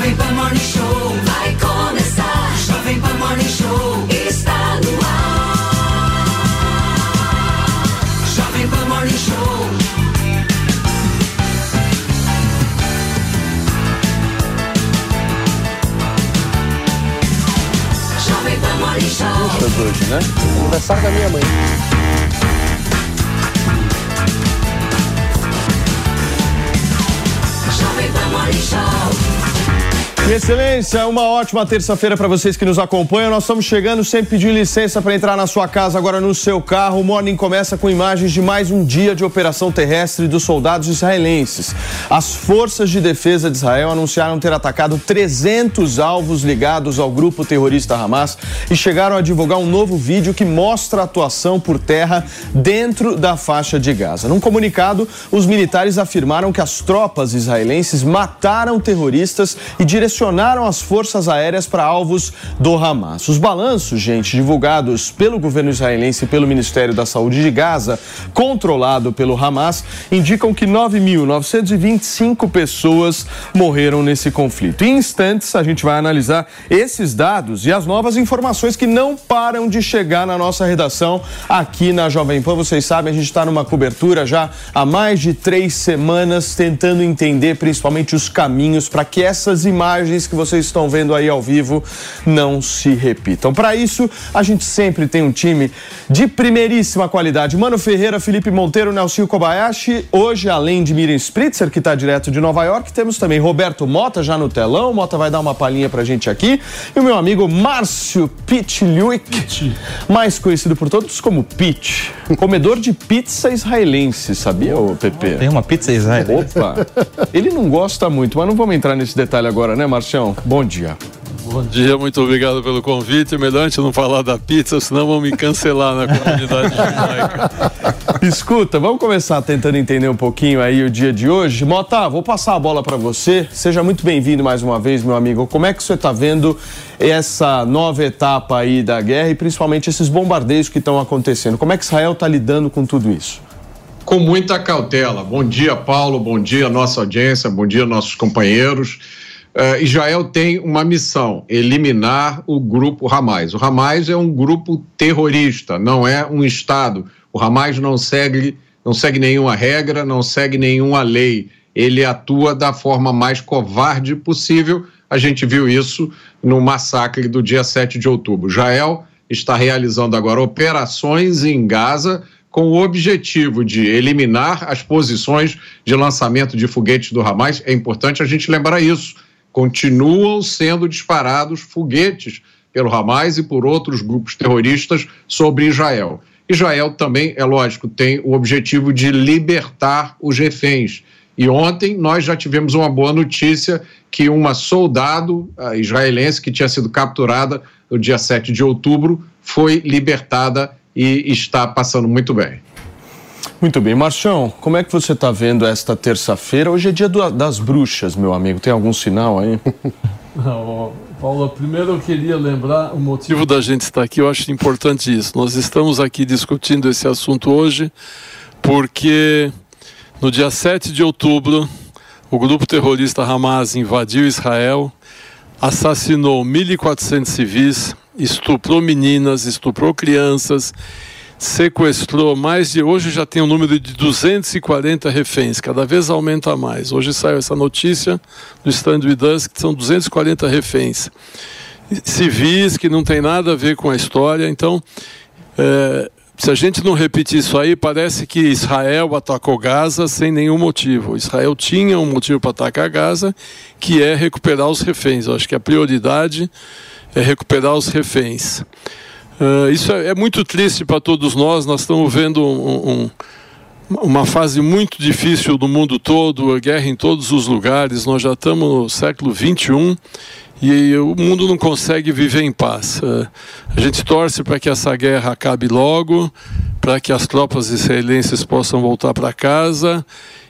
Jovem Pan Morning Show vai começar. Jovem Pan Morning Show está no ar. Jovem Pan Morning Show. Jovem Pan Morning Show. hoje, né? Aniversário da minha mãe. Jovem Pan Morning Show. Excelência, uma ótima terça-feira para vocês que nos acompanham. Nós estamos chegando sem pedir licença para entrar na sua casa, agora no seu carro. O Morning começa com imagens de mais um dia de operação terrestre dos soldados israelenses. As forças de defesa de Israel anunciaram ter atacado 300 alvos ligados ao grupo terrorista Hamas e chegaram a divulgar um novo vídeo que mostra a atuação por terra dentro da faixa de Gaza. Num comunicado, os militares afirmaram que as tropas israelenses mataram terroristas e direcionaram as forças aéreas para alvos do Hamas. Os balanços, gente, divulgados pelo governo israelense e pelo Ministério da Saúde de Gaza, controlado pelo Hamas, indicam que 9.925 pessoas morreram nesse conflito. Em instantes, a gente vai analisar esses dados e as novas informações que não param de chegar na nossa redação aqui na Jovem Pan. Vocês sabem, a gente está numa cobertura já há mais de três semanas, tentando entender principalmente os caminhos para que essas imagens que vocês estão vendo aí ao vivo não se repitam. Para isso, a gente sempre tem um time de primeiríssima qualidade. Mano Ferreira, Felipe Monteiro, Nelson Kobayashi. Hoje, além de Miriam Spritzer, que está direto de Nova York, temos também Roberto Mota já no telão. Mota vai dar uma palhinha pra gente aqui. E o meu amigo Márcio Pitluik, mais conhecido por todos como Pit, comedor de pizza israelense, sabia, ô Pepe? Tem uma pizza israelense. Opa! Ele não gosta muito, mas não vamos entrar nesse detalhe agora, né, Marcião? Bom dia. Bom dia, muito obrigado pelo convite. Melhor a gente não falar da pizza, senão vão me cancelar na comunidade judaica. Escuta, vamos começar tentando entender um pouquinho aí o dia de hoje. Mota, vou passar a bola para você. Seja muito bem-vindo mais uma vez, meu amigo. Como é que você está vendo essa nova etapa aí da guerra e principalmente esses bombardeios que estão acontecendo? Como é que Israel está lidando com tudo isso? com muita cautela. Bom dia, Paulo, bom dia, nossa audiência, bom dia, nossos companheiros. Uh, Israel tem uma missão: eliminar o grupo Hamas. O Hamas é um grupo terrorista, não é um Estado. O Hamas não segue, não segue nenhuma regra, não segue nenhuma lei. Ele atua da forma mais covarde possível. A gente viu isso no massacre do dia 7 de outubro. Israel está realizando agora operações em Gaza com o objetivo de eliminar as posições de lançamento de foguetes do Hamas. É importante a gente lembrar isso. Continuam sendo disparados foguetes pelo Hamas e por outros grupos terroristas sobre Israel. Israel também, é lógico, tem o objetivo de libertar os reféns. E ontem nós já tivemos uma boa notícia que uma soldado israelense que tinha sido capturada no dia 7 de outubro foi libertada e está passando muito bem. Muito bem. Marchão, como é que você está vendo esta terça-feira? Hoje é dia do- das bruxas, meu amigo. Tem algum sinal aí? Não, Paulo, primeiro eu queria lembrar o motivo da gente estar aqui, eu acho importante isso. Nós estamos aqui discutindo esse assunto hoje porque no dia 7 de outubro o grupo terrorista Hamas invadiu Israel, assassinou 1.400 civis, estuprou meninas, estuprou crianças, sequestrou mais de. Hoje já tem um número de 240 reféns, cada vez aumenta mais. Hoje saiu essa notícia do Stand With Us que são 240 reféns civis que não tem nada a ver com a história. Então, é, se a gente não repetir isso aí, parece que Israel atacou Gaza sem nenhum motivo. Israel tinha um motivo para atacar Gaza, que é recuperar os reféns. Eu acho que a prioridade é recuperar os reféns. Uh, isso é, é, muito triste para todos nós. Nós estamos vendo um, um, uma fase muito difícil no mundo todo, a guerra em todos os lugares. Nós já estamos no século 21 e o mundo não consegue viver em paz. Uh, a gente torce para que essa guerra acabe logo, para que as tropas israelenses possam voltar para casa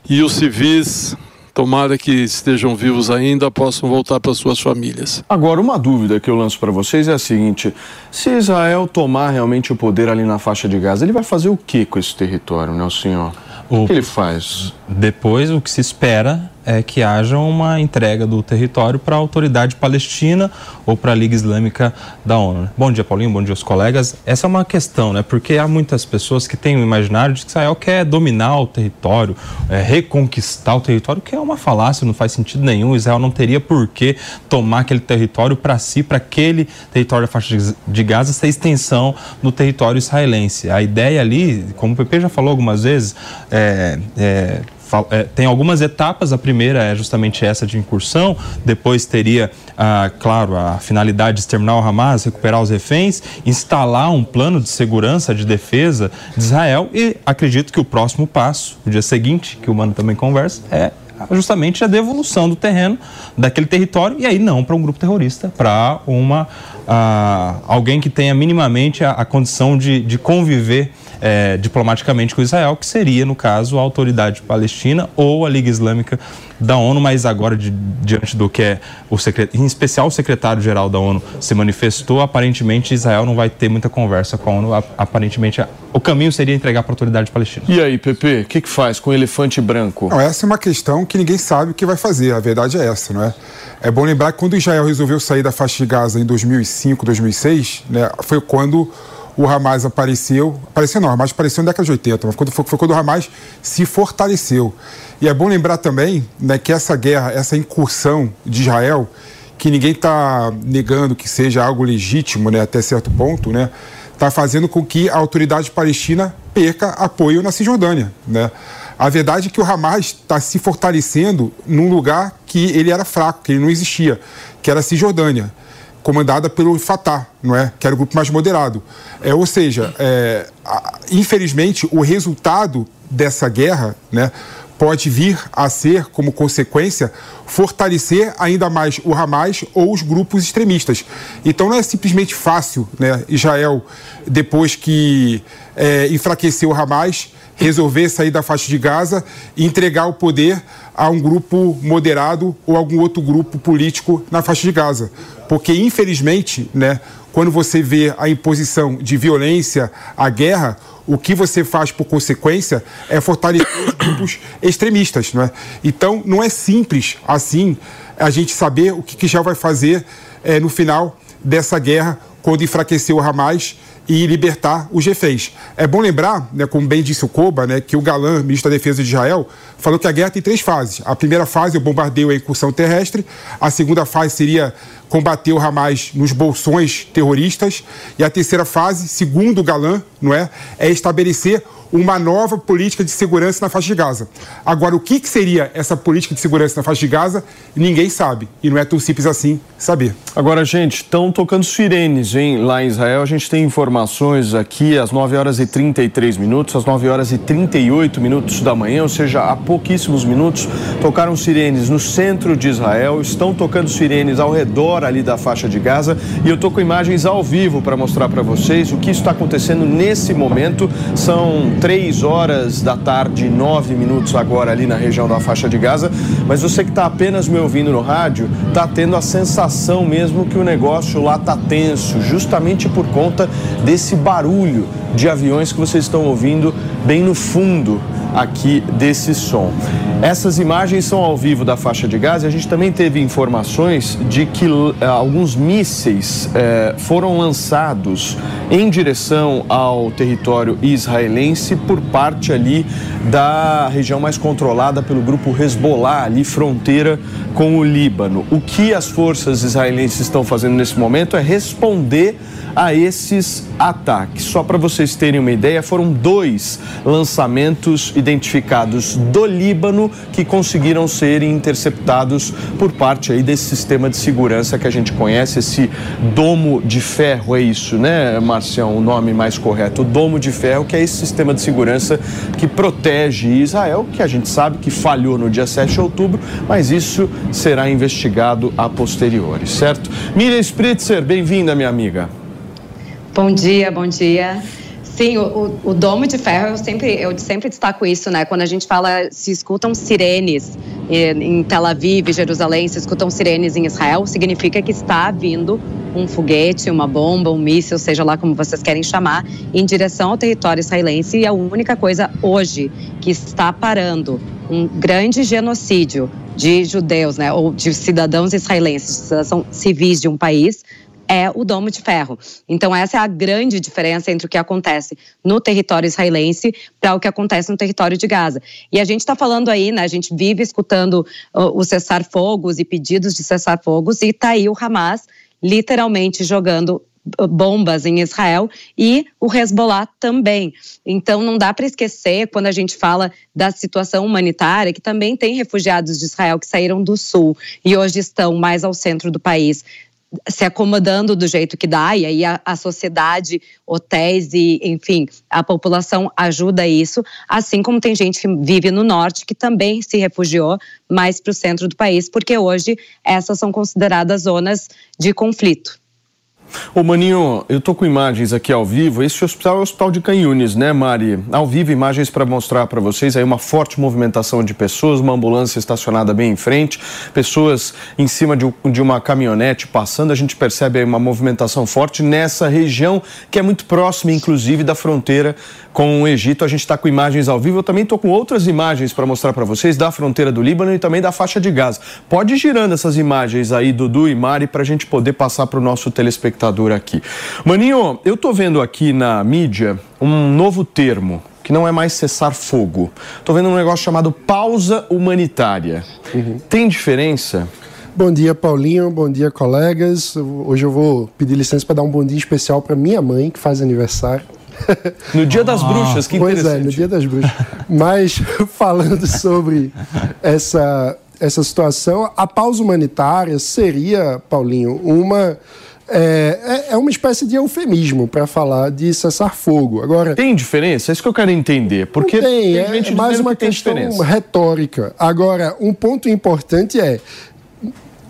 e os civis tomara que estejam vivos ainda, possam voltar para suas famílias. Agora, uma dúvida que eu lanço para vocês é a seguinte: se Israel tomar realmente o poder ali na faixa de Gaza, ele vai fazer o que com esse território, né, senhor? O que ele faz? Depois, o que se espera é que haja uma entrega do território para a autoridade palestina ou para a Liga Islâmica da ONU. Né? Bom dia, Paulinho, bom dia aos colegas. Essa é uma questão, né? Porque há muitas pessoas que têm o imaginário de que Israel quer dominar o território, é, reconquistar o território, que é uma falácia, não faz sentido nenhum. Israel não teria por que tomar aquele território para si, para aquele território da faixa de Gaza ser extensão do território israelense. A ideia ali, como o PP já falou algumas vezes, é, é é, tem algumas etapas. A primeira é justamente essa de incursão, depois teria, ah, claro, a finalidade de exterminar o Hamas, recuperar os reféns, instalar um plano de segurança, de defesa de Israel. E acredito que o próximo passo, o dia seguinte, que o Mano também conversa, é justamente a devolução do terreno daquele território. E aí não para um grupo terrorista, para uma uh, alguém que tenha minimamente a, a condição de, de conviver é, diplomaticamente com Israel, que seria, no caso, a autoridade palestina ou a Liga Islâmica da ONU, mas agora, de, diante do que é o secretário, em especial o secretário-geral da ONU se manifestou, aparentemente Israel não vai ter muita conversa com a ONU, aparentemente o caminho seria entregar para a autoridade palestina. E aí, Pepe, o que, que faz com o elefante branco? Não, essa é uma questão que ninguém sabe o que vai fazer, a verdade é essa, não é? É bom lembrar que quando Israel resolveu sair da faixa de Gaza em 2005, 2006, né, foi quando o Hamas apareceu, apareceu não, o apareceu na década de 80, mas quando foi, foi quando o Hamas se fortaleceu. E é bom lembrar também né, que essa guerra, essa incursão de Israel, que ninguém está negando que seja algo legítimo né, até certo ponto, né, está fazendo com que a autoridade palestina perca apoio na Cisjordânia. Né? A verdade é que o Hamas está se fortalecendo num lugar que ele era fraco, que ele não existia, que era a Cisjordânia comandada pelo Fatah, não é? Que era o grupo mais moderado. É, ou seja, é, infelizmente, o resultado dessa guerra, né, pode vir a ser, como consequência, fortalecer ainda mais o Hamas ou os grupos extremistas. Então não é simplesmente fácil, né, Israel, depois que é, enfraqueceu o Hamas, resolver sair da faixa de Gaza e entregar o poder a um grupo moderado ou algum outro grupo político na faixa de Gaza. Porque, infelizmente, né, quando você vê a imposição de violência, a guerra, o que você faz por consequência é fortalecer os grupos extremistas. Não é? Então, não é simples assim a gente saber o que, que já vai fazer é, no final dessa guerra, quando enfraquecer o Hamas e libertar os reféns. É bom lembrar, né, como bem disse o Koba, né, que o Galan, ministro da Defesa de Israel, falou que a guerra tem três fases. A primeira fase o bombardeio e a incursão terrestre. A segunda fase seria combater o Hamas nos bolsões terroristas. E a terceira fase, segundo o Galan, não é, é estabelecer uma nova política de segurança na faixa de Gaza. Agora, o que, que seria essa política de segurança na faixa de Gaza, ninguém sabe. E não é tão simples assim saber. Agora, gente, estão tocando sirenes, hein? Lá em Israel, a gente tem informações aqui às 9 horas e 33 minutos, às 9 horas e 38 minutos da manhã, ou seja, há pouquíssimos minutos, tocaram sirenes no centro de Israel, estão tocando sirenes ao redor ali da faixa de Gaza, e eu tô com imagens ao vivo para mostrar para vocês o que está acontecendo nesse momento. São 3 horas da tarde, 9 minutos agora ali na região da faixa de Gaza. Mas você que está apenas me ouvindo no rádio, está tendo a sensação mesmo que o negócio lá está tenso, justamente por conta desse barulho de aviões que vocês estão ouvindo bem no fundo aqui desse som. Essas imagens são ao vivo da faixa de Gaza e a gente também teve informações de que uh, alguns mísseis uh, foram lançados em direção ao território israelense por parte ali da região mais controlada pelo grupo Hezbollah, ali fronteira com o Líbano. O que as forças israelenses estão fazendo nesse momento é responder a esses ataques. Só para vocês terem uma ideia, foram dois lançamentos identificados do Líbano que conseguiram ser interceptados por parte aí desse sistema de segurança que a gente conhece, esse domo de ferro, é isso, né, Marcião, o nome mais correto, o domo de ferro, que é esse sistema de segurança que protege Israel, que a gente sabe que falhou no dia 7 de outubro, mas isso será investigado a posteriori, certo? Miriam Spritzer, bem-vinda, minha amiga. Bom dia, bom dia. Sim, o, o, domo de ferro, eu sempre, eu sempre destaco isso, né? Quando a gente fala, se escutam sirenes em Tel Aviv, Jerusalém, se escutam sirenes em Israel, significa que está vindo um foguete, uma bomba, um míssil, seja lá como vocês querem chamar, em direção ao território israelense. E a única coisa hoje que está parando um grande genocídio de judeus, né, ou de cidadãos israelenses, são civis de um país, é o domo de ferro. Então, essa é a grande diferença entre o que acontece no território israelense para o que acontece no território de Gaza. E a gente está falando aí, né? A gente vive escutando o cessar-fogos e pedidos de cessar-fogos, e está aí o Hamas literalmente jogando bombas em Israel e o Hezbollah também. Então não dá para esquecer quando a gente fala da situação humanitária que também tem refugiados de Israel que saíram do sul e hoje estão mais ao centro do país se acomodando do jeito que dá, e aí a, a, sociedade, hotéis e, enfim, a população ajuda isso, assim como tem gente que vive no norte que também se refugiou mais para o centro do país, porque hoje essas são consideradas zonas de conflito. Ô Maninho, eu tô com imagens aqui ao vivo. Esse hospital é o Hospital de Canhunes, né, Mari? Ao vivo, imagens para mostrar para vocês aí uma forte movimentação de pessoas, uma ambulância estacionada bem em frente, pessoas em cima de, de uma caminhonete passando. A gente percebe aí uma movimentação forte nessa região que é muito próxima, inclusive, da fronteira com o Egito. A gente está com imagens ao vivo. Eu também estou com outras imagens para mostrar para vocês da fronteira do Líbano e também da faixa de Gaza. Pode ir girando essas imagens aí, Dudu e Mari, para a gente poder passar para o nosso telespectador aqui. Maninho, eu estou vendo aqui na mídia um novo termo que não é mais cessar fogo. Estou vendo um negócio chamado pausa humanitária. Uhum. Tem diferença? Bom dia, Paulinho. Bom dia, colegas. Hoje eu vou pedir licença para dar um bom dia especial para minha mãe, que faz aniversário. No dia das bruxas, que pois interessante. Pois é, no dia das bruxas. Mas falando sobre essa, essa situação, a pausa humanitária seria, Paulinho, uma é, é, é uma espécie de eufemismo para falar de cessar fogo. Agora tem diferença? É isso que eu quero entender. Porque tem, tem é mais uma que questão retórica. Agora, um ponto importante é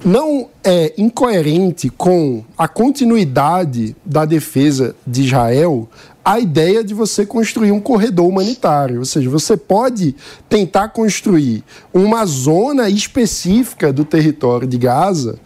não é incoerente com a continuidade da defesa de Israel a ideia de você construir um corredor humanitário. Ou seja, você pode tentar construir uma zona específica do território de Gaza,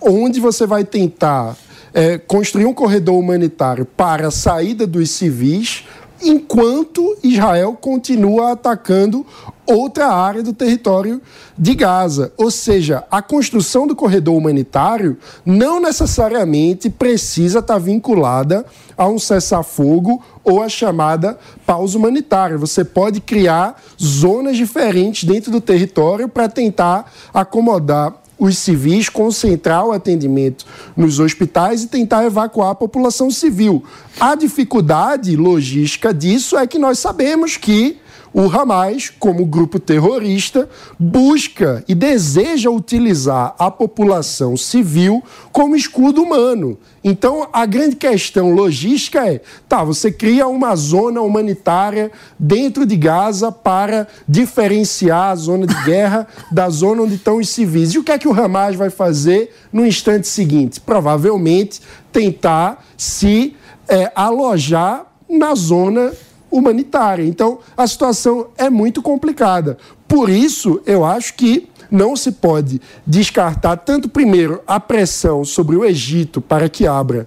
onde você vai tentar é, construir um corredor humanitário para a saída dos civis, enquanto Israel continua atacando outra área do território de Gaza. Ou seja, a construção do corredor humanitário não necessariamente precisa estar vinculada a um cessar-fogo ou a chamada pausa humanitária. Você pode criar zonas diferentes dentro do território para tentar acomodar os civis, concentrar o atendimento nos hospitais e tentar evacuar a população civil. A dificuldade logística disso é que nós sabemos que o Hamas, como grupo terrorista, busca e deseja utilizar a população civil como escudo humano. Então, a grande questão logística é: tá, você cria uma zona humanitária dentro de Gaza para diferenciar a zona de guerra da zona onde estão os civis. E o que é que o Hamas vai fazer no instante seguinte? Provavelmente tentar se é, alojar na zona humanitária. Então, a situação é muito complicada. Por isso, eu acho que não se pode descartar tanto primeiro a pressão sobre o Egito para que abra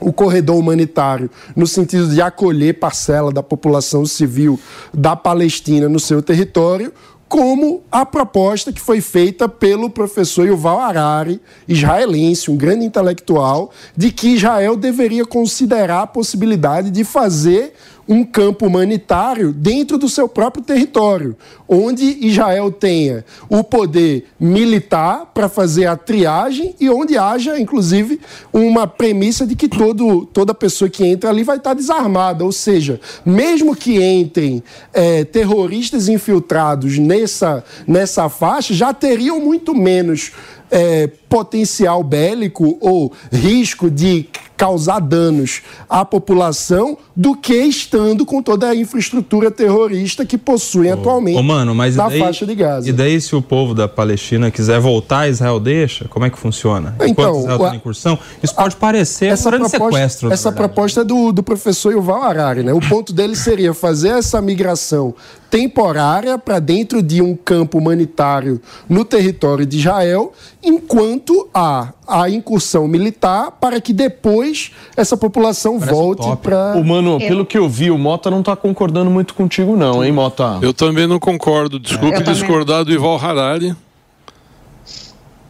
o corredor humanitário no sentido de acolher parcela da população civil da Palestina no seu território, como a proposta que foi feita pelo professor Yuval Harari, israelense, um grande intelectual, de que Israel deveria considerar a possibilidade de fazer um campo humanitário dentro do seu próprio território, onde Israel tenha o poder militar para fazer a triagem e onde haja, inclusive, uma premissa de que todo, toda pessoa que entra ali vai estar desarmada. Ou seja, mesmo que entrem é, terroristas infiltrados nessa, nessa faixa, já teriam muito menos é, potencial bélico ou risco de causar danos à população do que estando com toda a infraestrutura terrorista que possuem oh, atualmente oh, mano, mas na daí, faixa de Gaza. E daí, se o povo da Palestina quiser voltar, Israel deixa? Como é que funciona? Então, Enquanto Israel tá a, incursão, isso pode parecer essa um proposta, sequestro. Essa proposta é do, do professor Yuval Harari, né? O ponto dele seria fazer essa migração temporária para dentro de um campo humanitário no território de Israel, enquanto há a incursão militar para que depois essa população Parece volte para. O mano, pelo que eu vi, o Mota não está concordando muito contigo, não, hein, Mota? Eu também não concordo. Desculpe discordar do Ival Harari.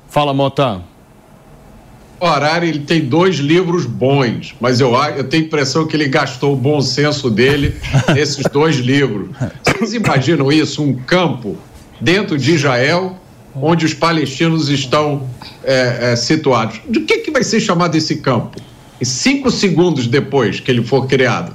Fala, Mota. O Harari ele tem dois livros bons, mas eu, eu tenho a impressão que ele gastou o bom senso dele nesses dois livros. Vocês imaginam isso? Um campo dentro de Israel, onde os palestinos estão é, é, situados. De que, que vai ser chamado esse campo? E cinco segundos depois que ele for criado.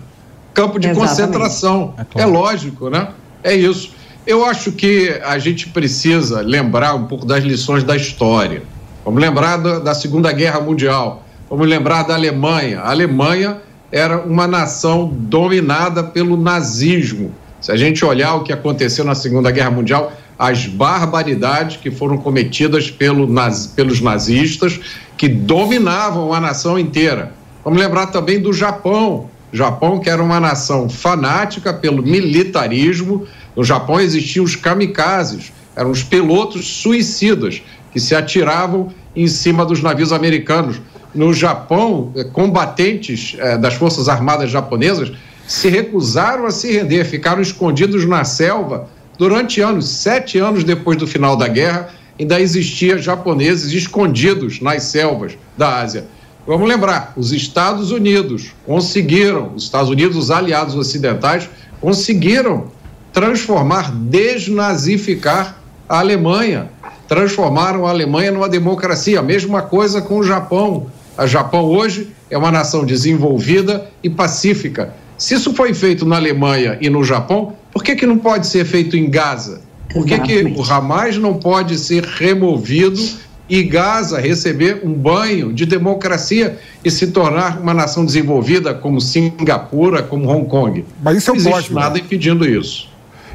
Campo de Exatamente. concentração. É, claro. é lógico, né? É isso. Eu acho que a gente precisa lembrar um pouco das lições da história. Vamos lembrar da, da Segunda Guerra Mundial. Vamos lembrar da Alemanha. A Alemanha era uma nação dominada pelo nazismo. Se a gente olhar o que aconteceu na Segunda Guerra Mundial, as barbaridades que foram cometidas pelo, naz, pelos nazistas, que dominavam a nação inteira. Vamos lembrar também do Japão. Japão, que era uma nação fanática pelo militarismo. No Japão existiam os kamikazes, eram os pilotos suicidas que se atiravam em cima dos navios americanos. No Japão, eh, combatentes eh, das Forças Armadas japonesas se recusaram a se render, ficaram escondidos na selva durante anos. Sete anos depois do final da guerra, ainda existia japoneses escondidos nas selvas da Ásia. Vamos lembrar, os Estados Unidos conseguiram, os Estados Unidos, os aliados ocidentais, conseguiram transformar, desnazificar a Alemanha transformaram a Alemanha numa democracia. A mesma coisa com o Japão. O Japão hoje é uma nação desenvolvida e pacífica. Se isso foi feito na Alemanha e no Japão, por que, que não pode ser feito em Gaza? Por que, que o Hamas não pode ser removido e Gaza receber um banho de democracia e se tornar uma nação desenvolvida como Singapura, como Hong Kong? Mas isso é um não existe nada impedindo isso.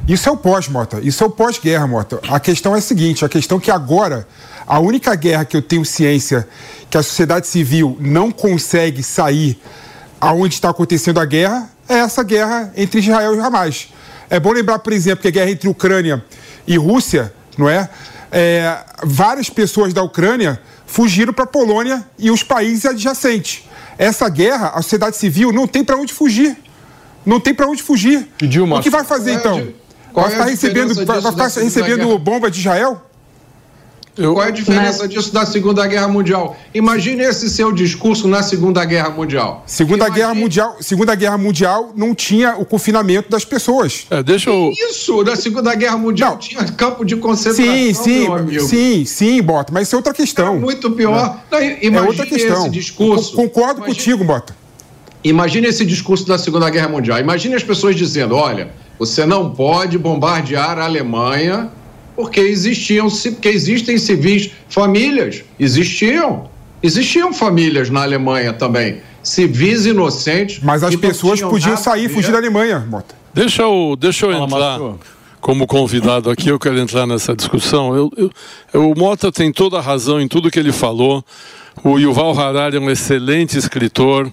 Isso é o pós, Mota. Isso é o pós-guerra, Mota. A questão é a seguinte: a questão é que agora, a única guerra que eu tenho ciência que a sociedade civil não consegue sair aonde está acontecendo a guerra é essa guerra entre Israel e Hamas. É bom lembrar, por exemplo, que a guerra entre Ucrânia e Rússia, não é? É várias pessoas da Ucrânia fugiram para a Polônia e os países adjacentes. Essa guerra, a sociedade civil não tem para onde fugir. Não tem para onde fugir. Pediu uma... O que vai fazer é, então? Qual vai ficar é recebendo, vai ficar recebendo bomba de Israel? Eu... Qual é a diferença Mas... disso da Segunda Guerra Mundial? Imagine esse seu discurso na Segunda Guerra Mundial. Segunda Imagine... Guerra Mundial, Segunda Guerra Mundial não tinha o confinamento das pessoas. É, deixa eu... Isso, na Segunda Guerra Mundial não. tinha campo de concentração, sim, sim, Sim, sim, Bota, mas isso é outra questão. É muito pior. É. Não, imagine é outra questão. esse discurso. Concordo imagine... contigo, Bota. Imagine esse discurso da Segunda Guerra Mundial. Imagine as pessoas dizendo, olha você não pode bombardear a Alemanha porque existiam, porque existem civis, famílias, existiam, existiam famílias na Alemanha também, civis inocentes. Mas as pessoas podiam sair, fugir da Alemanha, Mota. Deixa eu, deixa eu entrar como convidado aqui, eu quero entrar nessa discussão. Eu, eu, o Mota tem toda a razão em tudo que ele falou. O Yuval Harari é um excelente escritor.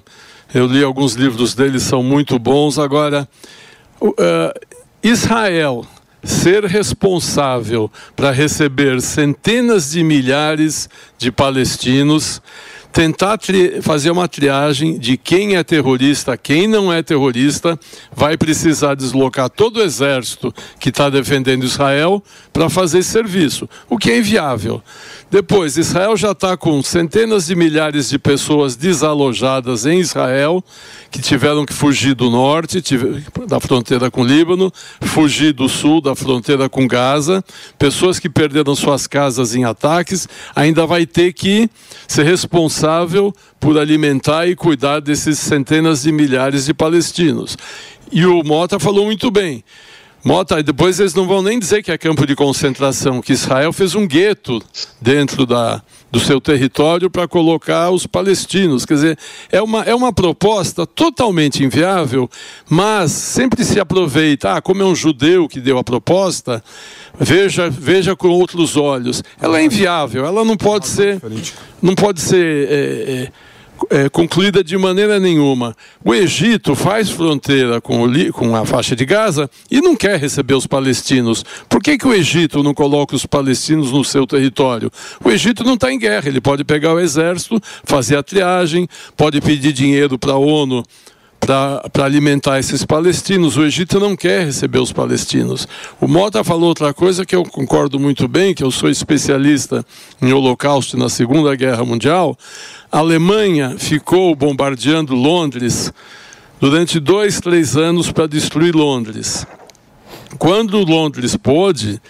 Eu li alguns livros dele, são muito bons. Agora, uh, Israel ser responsável para receber centenas de milhares de palestinos, tentar fazer uma triagem de quem é terrorista, quem não é terrorista, vai precisar deslocar todo o exército que está defendendo Israel para fazer esse serviço, o que é inviável. Depois, Israel já está com centenas de milhares de pessoas desalojadas em Israel, que tiveram que fugir do norte, da fronteira com o Líbano, fugir do sul, da fronteira com Gaza, pessoas que perderam suas casas em ataques, ainda vai ter que ser responsável por alimentar e cuidar desses centenas de milhares de palestinos. E o Mota falou muito bem Mota, e depois eles não vão nem dizer que é campo de concentração, que Israel fez um gueto dentro da, do seu território para colocar os palestinos. Quer dizer, é uma, é uma proposta totalmente inviável, mas sempre se aproveita, ah, como é um judeu que deu a proposta, veja, veja com outros olhos. Ela é inviável, ela não pode ser. Não pode ser. É, é, é, concluída de maneira nenhuma. O Egito faz fronteira com, o, com, a faixa de Gaza e não quer receber os palestinos. Por que, que o Egito não coloca os palestinos no seu território? O Egito não está em guerra, ele pode pegar o exército, fazer a triagem, pode pedir dinheiro para a ONU para alimentar esses palestinos. O Egito não quer receber os palestinos. O Mota falou outra coisa que eu concordo muito bem, que eu sou especialista em Holocausto na Segunda Guerra Mundial. A Alemanha ficou bombardeando Londres durante dois, três anos para destruir Londres. Quando Londres pôde,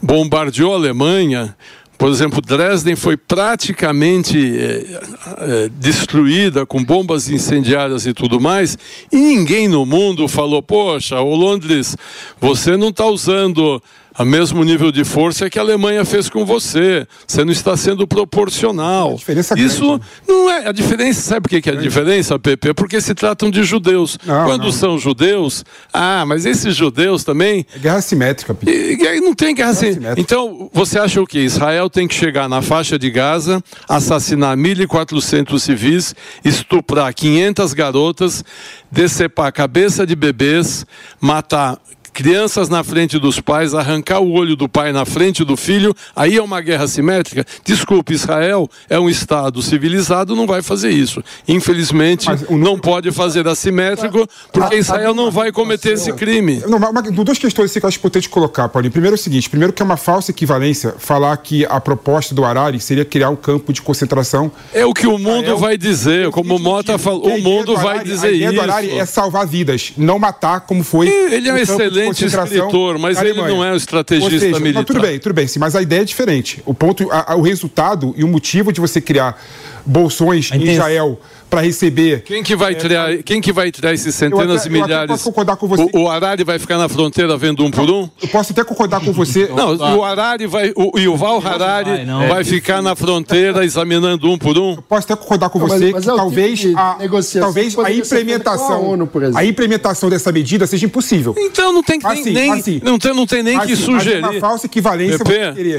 bombardeou a Alemanha, por exemplo, Dresden foi praticamente é, é, destruída com bombas incendiárias e tudo mais, e ninguém no mundo falou: Poxa, o Londres, você não está usando a mesmo nível de força que a Alemanha fez com você. Você não está sendo proporcional. diferença Isso grande. não é a diferença. Sabe por que é a diferença, Pepe? Porque se tratam de judeus. Não, Quando não. são judeus, ah, mas esses judeus também. É guerra simétrica, Pedro. E, aí não tem guerra assim. simétrica. Então, você acha o que? Israel tem que chegar na faixa de Gaza, assassinar 1.400 civis, estuprar 500 garotas, decepar a cabeça de bebês, matar crianças na frente dos pais, arrancar o olho do pai na frente do filho, aí é uma guerra simétrica. Desculpe, Israel é um Estado civilizado, não vai fazer isso. Infelizmente, não pode fazer assimétrico, porque A- Israel a- não vai cometer esse crime. Não, mas, duas questões que eu acho importante colocar, Paulinho. Primeiro é o seguinte: primeiro, que é uma falsa equivalência falar que a proposta do Harari seria criar um campo de concentração. É o que o mundo Israel. vai dizer, como o Mota falou, o mundo do vai dizer A ideia do Harari isso. é salvar vidas, não matar, como foi. Ele é um excelente concentração escritor, mas ele não é um estrategista seja, militar. Não, tudo bem, tudo bem, sim, mas a ideia é diferente. O ponto, a- a- o resultado e o motivo de você criar bolsões em. Israel para receber Quem que vai criar, quem que vai tirar esses É, Eu centenas até- de eu milhares? posso concordar com você. O, o Harari vai ficar na fronteira vendo um por um? Eu posso até concordar com você. Não, o Harari vai, o Yuval Harari vai, não. vai ficar na fronteira examinando um por um. Posso até concordar com Não, mas- você mas que é talvez tipo a, negociação talvez que a com a implementação ONU, por exemplo. a implementação dessa medida seja impossível. Então não tem que nem, Assim, nem- assim. não tem, não tem nem que Assim, mas sugerir. uma falsa equivalência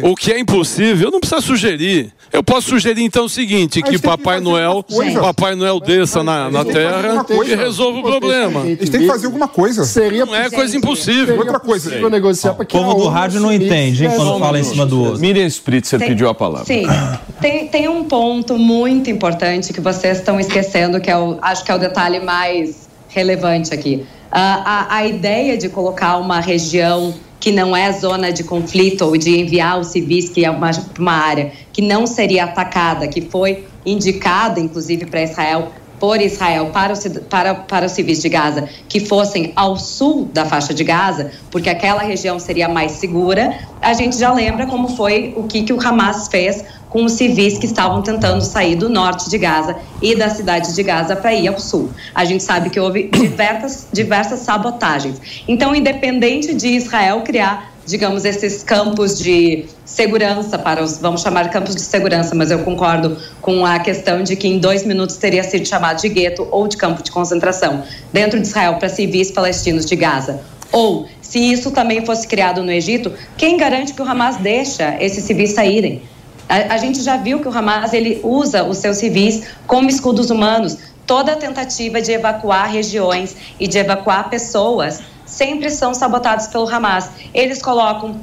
o que é impossível, não precisa sugerir. Eu posso sugerir então o seguinte, Mas que que Papai Noel. Papai Noel desça na, na tem que fazer terra alguma coisa. e resolva o problema. Eles têm que fazer alguma coisa. Seria Não é coisa seria impossível. Outra coisa. negociar para O que a povo do rádio não entende, hein, quando fala em cima do outro. Miriam Spritzer Tem- pediu a palavra. Sim. Tem, tem um ponto muito importante que vocês estão esquecendo, que é o, acho que é o detalhe mais relevante aqui. Ah, a, a ideia de colocar uma região que não é zona de conflito ou de enviar os civis que é uma, uma área que não seria atacada, que foi indicada, inclusive, para Israel por Israel para, os para, para os civis de Gaza que fossem ao sul da faixa de Gaza, porque aquela região seria mais segura, a gente já lembra como foi o que, que o Hamas fez com os civis que estavam tentando sair do norte de Gaza e da cidade de Gaza para ir ao sul. A gente sabe que houve diversas, diversas sabotagens. Então, independente de Israel criar digamos, esses campos de segurança para os, vamos chamar campos de segurança, mas eu concordo com a questão de que em dois minutos teria sido chamado de gueto ou de campo de concentração dentro de Israel para civis palestinos de Gaza. Ou, se isso também fosse criado no Egito, quem garante que o Hamas deixa esses civis saírem? A, a gente já viu que o Hamas ele usa os seus civis como escudos humanos. Toda tentativa de evacuar regiões e de evacuar pessoas sempre são sabotados pelo Hamas. Eles colocam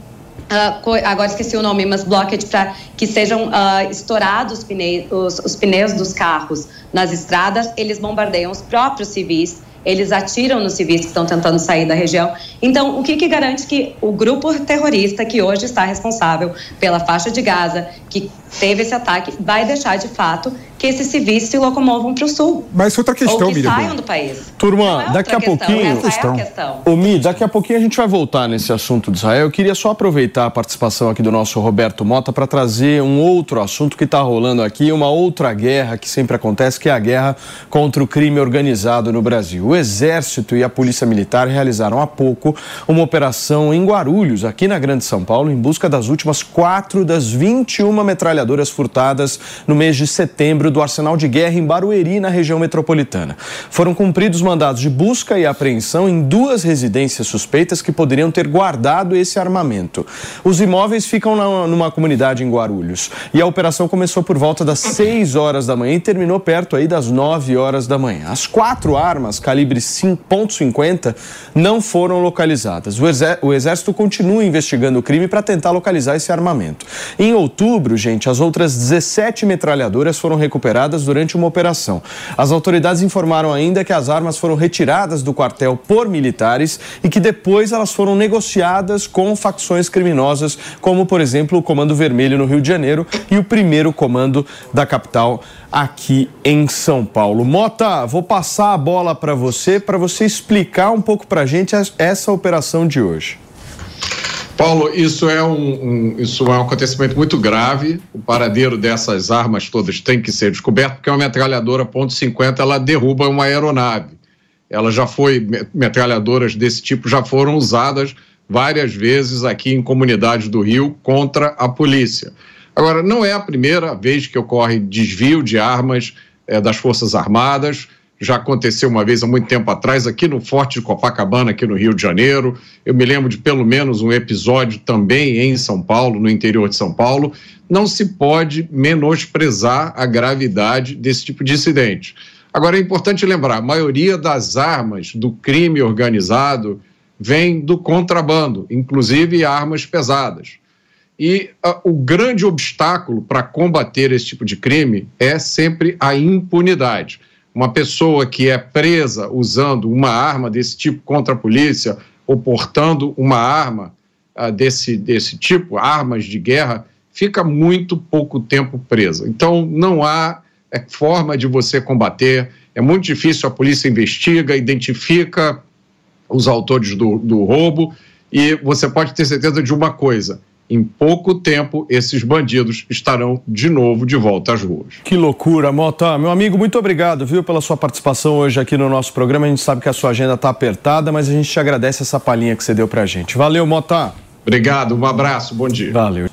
co- agora esqueci o nome, mas blockade para que sejam ah, estourados os pneus, os, os pneus dos carros nas estradas, eles bombardeiam os próprios civis, eles atiram nos civis que estão tentando sair da região. Então, o que, que garante que o grupo terrorista que hoje está responsável pela faixa de Gaza, que teve esse ataque, vai deixar de fato que esses civis se locomovam para o sul. Mas outra questão, Ou que saiam do país. Turma, é daqui a questão, pouquinho. Essa é a questão. Ô, Mi, daqui a pouquinho a gente vai voltar nesse assunto de Israel. Eu queria só aproveitar a participação aqui do nosso Roberto Mota para trazer um outro assunto que está rolando aqui, uma outra guerra que sempre acontece, que é a guerra contra o crime organizado no Brasil. O Exército e a Polícia Militar realizaram há pouco uma operação em Guarulhos, aqui na Grande São Paulo, em busca das últimas quatro das 21 metralhadoras furtadas no mês de setembro do arsenal de guerra em Barueri, na região metropolitana. Foram cumpridos mandados de busca e apreensão em duas residências suspeitas que poderiam ter guardado esse armamento. Os imóveis ficam na, numa comunidade em Guarulhos. E a operação começou por volta das 6 horas da manhã e terminou perto aí das 9 horas da manhã. As quatro armas, calibre 5.50, não foram localizadas. O Exército continua investigando o crime para tentar localizar esse armamento. Em outubro, gente, as outras 17 metralhadoras foram recuperadas durante uma operação. As autoridades informaram ainda que as armas foram retiradas do quartel por militares e que depois elas foram negociadas com facções criminosas, como, por exemplo, o Comando Vermelho no Rio de Janeiro e o primeiro comando da capital aqui em São Paulo. Mota, vou passar a bola para você, para você explicar um pouco para a gente essa operação de hoje. Paulo, isso é um, um, isso é um acontecimento muito grave. O paradeiro dessas armas todas tem que ser descoberto, porque uma metralhadora ponto .50 ela derruba uma aeronave. Ela já foi metralhadoras desse tipo já foram usadas várias vezes aqui em comunidades do Rio contra a polícia. Agora, não é a primeira vez que ocorre desvio de armas é, das Forças Armadas já aconteceu uma vez há muito tempo atrás, aqui no Forte de Copacabana, aqui no Rio de Janeiro. Eu me lembro de pelo menos um episódio também em São Paulo, no interior de São Paulo. Não se pode menosprezar a gravidade desse tipo de incidente. Agora, é importante lembrar: a maioria das armas do crime organizado vem do contrabando, inclusive armas pesadas. E uh, o grande obstáculo para combater esse tipo de crime é sempre a impunidade uma pessoa que é presa usando uma arma desse tipo contra a polícia ou portando uma arma uh, desse, desse tipo, armas de guerra, fica muito pouco tempo presa. Então, não há é, forma de você combater, é muito difícil, a polícia investiga, identifica os autores do, do roubo e você pode ter certeza de uma coisa: em pouco tempo, esses bandidos estarão de novo de volta às ruas. Que loucura, Mota. Meu amigo, muito obrigado, viu, pela sua participação hoje aqui no nosso programa. A gente sabe que a sua agenda está apertada, mas a gente te agradece essa palhinha que você deu pra gente. Valeu, Mota. Obrigado, um abraço, bom dia. Valeu.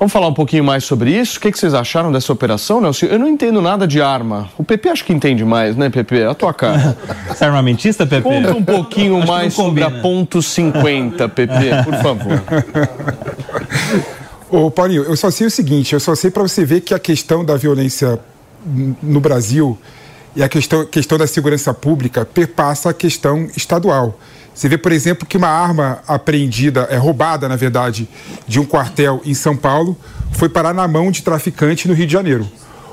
Vamos falar um pouquinho mais sobre isso? O que, que vocês acharam dessa operação, Nelson? Eu não entendo nada de arma. O PP acho que entende mais, né, PP? A tua cara. Você é armamentista, PP? Conta um pouquinho mais sobre a ponto 50, PP, por favor. Ô, Paulinho, eu só sei o seguinte, eu só sei para você ver que a questão da violência no Brasil e a questão, questão da segurança pública perpassa a questão estadual. Você vê, por exemplo, que uma arma apreendida, é roubada, na verdade, de um quartel em São Paulo, foi parar na mão de traficante no Rio de Janeiro.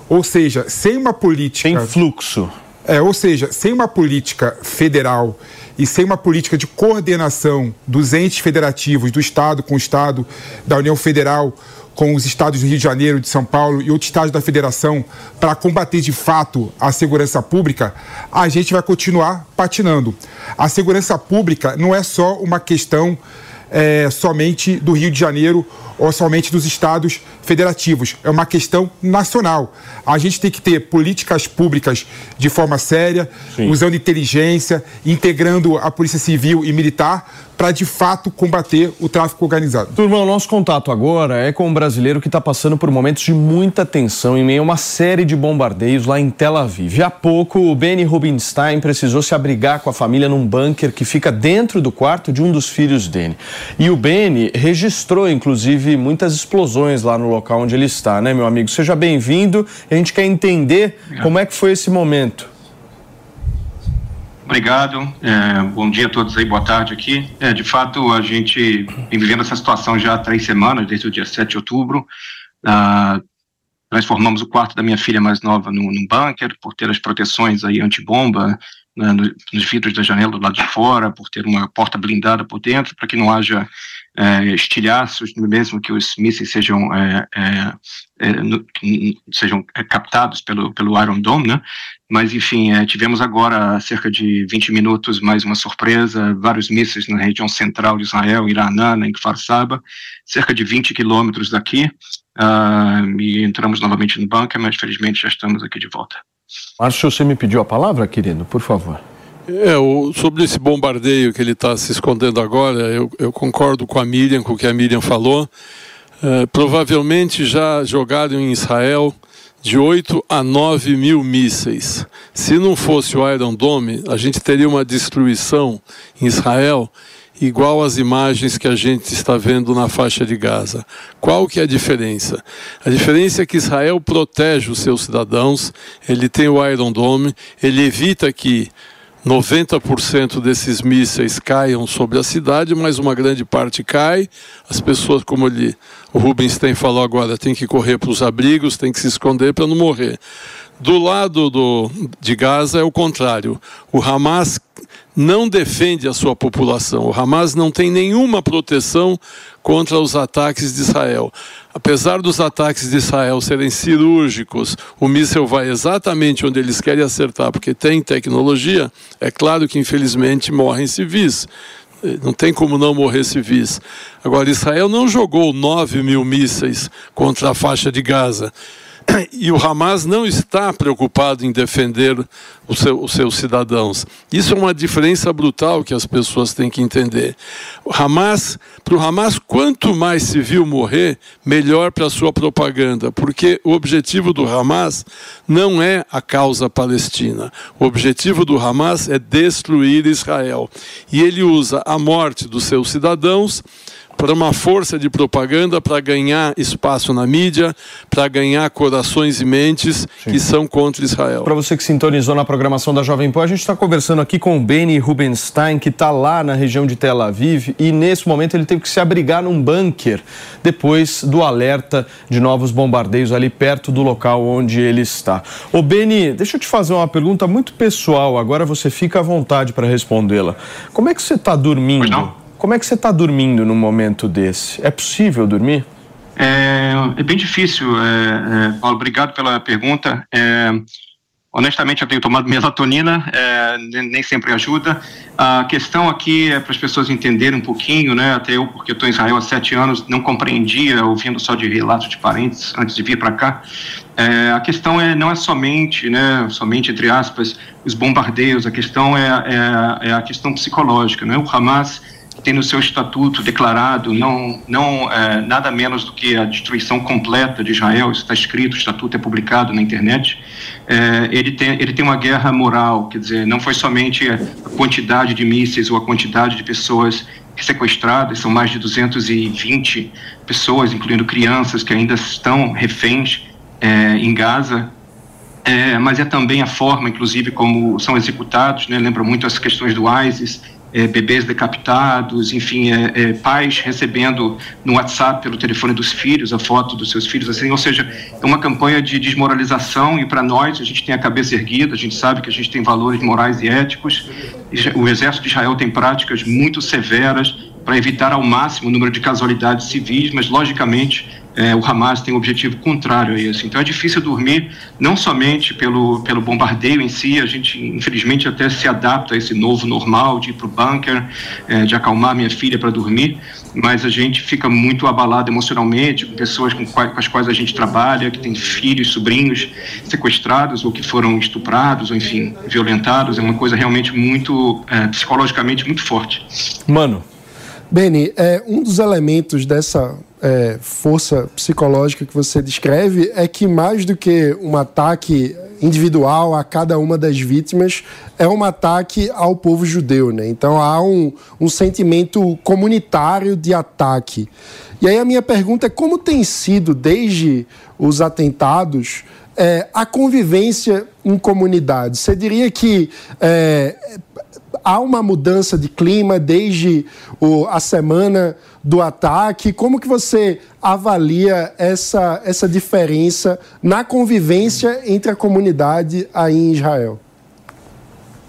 Ou seja, sem uma política. Sem fluxo. É, ou seja, sem uma política federal e sem uma política de coordenação dos entes federativos, do Estado com o Estado, da União Federal com os estados do Rio de Janeiro, de São Paulo e outros estados da federação para combater de fato a segurança pública, a gente vai continuar patinando. A segurança pública não é só uma questão é, somente do Rio de Janeiro ou somente dos estados federativos. É uma questão nacional. A gente tem que ter políticas públicas de forma séria, Sim. usando inteligência, integrando a Polícia Civil e Militar para de fato combater o tráfico organizado. Turma, o nosso contato agora é com um brasileiro que está passando por momentos de muita tensão em meio a uma série de bombardeios lá em Tel Aviv. Há pouco, o Benny Rubinstein precisou se abrigar com a família num bunker que fica dentro do quarto de um dos filhos dele. E o Benny registrou, inclusive, muitas explosões lá no local onde ele está, né, meu amigo? Seja bem-vindo. A gente quer entender como é que foi esse momento. Obrigado. É, bom dia a todos aí, boa tarde aqui. É, de fato, a gente vem vivendo essa situação já há três semanas, desde o dia 7 de outubro. Ah, nós formamos o quarto da minha filha mais nova num bunker, por ter as proteções aí antibomba né, nos vidros da janela do lado de fora, por ter uma porta blindada por dentro, para que não haja é, estilhaços, mesmo que os mísseis sejam, é, é, é no, sejam é, captados pelo, pelo Iron Dome, né? Mas, enfim, tivemos agora, cerca de 20 minutos, mais uma surpresa, vários mísseis na região central de Israel, Iranã, em Kfar Saba, cerca de 20 quilômetros daqui, uh, e entramos novamente no bunker, mas felizmente já estamos aqui de volta. Márcio, você me pediu a palavra, querido, por favor. É, o, sobre esse bombardeio que ele está se escondendo agora, eu, eu, concordo com a Miriam, com o que a Miriam falou. É, provavelmente já jogaram em Israel de 8 a 9 mil mísseis. Se não fosse o Iron Dome, a gente teria uma destruição em Israel igual às imagens que a gente está vendo na faixa de Gaza. Qual que é a diferença? A diferença é que Israel protege os seus cidadãos, ele tem o Iron Dome, ele evita que 90% desses mísseis caiam sobre a cidade, mas uma grande parte cai. As pessoas, como ele, o Rubinstein falou agora, têm que correr para os abrigos, têm que se esconder para não morrer. Do lado do, de Gaza é o contrário. O Hamas não defende a sua população. O Hamas não tem nenhuma proteção contra os ataques de Israel. Apesar dos ataques de Israel serem cirúrgicos, o míssil vai exatamente onde eles querem acertar, porque tem tecnologia. É claro que, infelizmente, morrem civis. Não tem como não morrer civis. Agora, Israel não jogou 9 mil mísseis contra a faixa de Gaza. E o Hamas não está preocupado em defender seu, os seus cidadãos. Isso é uma diferença brutal que as pessoas têm que entender. O Hamas, para o Hamas, quanto mais civil morrer, melhor para a sua propaganda, porque o objetivo do Hamas não é a causa palestina. O objetivo do Hamas é destruir Israel. E ele usa a morte dos seus cidadãos para uma força de propaganda para ganhar espaço na mídia, para ganhar corações e mentes Sim. que são contra Israel. Para você que sintonizou na programação da Jovem Pan, a gente está conversando aqui com o Benny Rubenstein, que está lá na região de Tel Aviv e nesse momento ele teve que se abrigar num bunker depois do alerta de novos bombardeios ali perto do local onde ele está. Ô Benny, deixa eu te fazer uma pergunta muito pessoal, agora você fica à vontade para respondê-la. Como é que você está dormindo? Como é que você está dormindo num momento desse? É possível dormir? É, é bem difícil, é, é, Paulo. Obrigado pela pergunta. É, honestamente, eu tenho tomado melatonina, é, nem sempre ajuda. A questão aqui é para as pessoas entenderem um pouquinho, né? Até eu, porque estou em Israel há sete anos, não compreendia, ouvindo só de relatos de parentes antes de vir para cá. É, a questão é não é somente, né? Somente entre aspas, os bombardeios. A questão é a questão psicológica, né? O Hamas tem no seu estatuto declarado não, não é, nada menos do que a destruição completa de Israel, está escrito, o estatuto é publicado na internet, é, ele, tem, ele tem uma guerra moral, quer dizer, não foi somente a quantidade de mísseis ou a quantidade de pessoas sequestradas, são mais de 220 pessoas, incluindo crianças que ainda estão reféns é, em Gaza, é, mas é também a forma, inclusive, como são executados, né? lembra muito as questões do ISIS, é, bebês decapitados, enfim, é, é, pais recebendo no WhatsApp, pelo telefone dos filhos, a foto dos seus filhos, assim, ou seja, é uma campanha de desmoralização e para nós, a gente tem a cabeça erguida, a gente sabe que a gente tem valores morais e éticos, o exército de Israel tem práticas muito severas para evitar ao máximo o número de casualidades civis, mas logicamente é, o Hamas tem um objetivo contrário a isso. Então é difícil dormir, não somente pelo, pelo bombardeio em si, a gente infelizmente até se adapta a esse novo normal de ir para o bunker, é, de acalmar minha filha para dormir, mas a gente fica muito abalado emocionalmente com pessoas com, com, as quais a gente trabalha, que têm filhos, sobrinhos sequestrados ou que foram estuprados, ou enfim, violentados. É uma coisa realmente muito, é, psicologicamente, muito forte. Mano. Beni, é, um dos elementos dessa é, força psicológica que você descreve é que mais do que um ataque individual a cada uma das vítimas é um ataque ao povo judeu, né? Então há um, um sentimento comunitário de ataque. E aí a minha pergunta é como tem sido desde os atentados é, a convivência em comunidade? Você diria que é, há uma mudança de clima desde o, a semana do ataque? Como que você avalia essa, essa diferença na convivência entre a comunidade aí em Israel?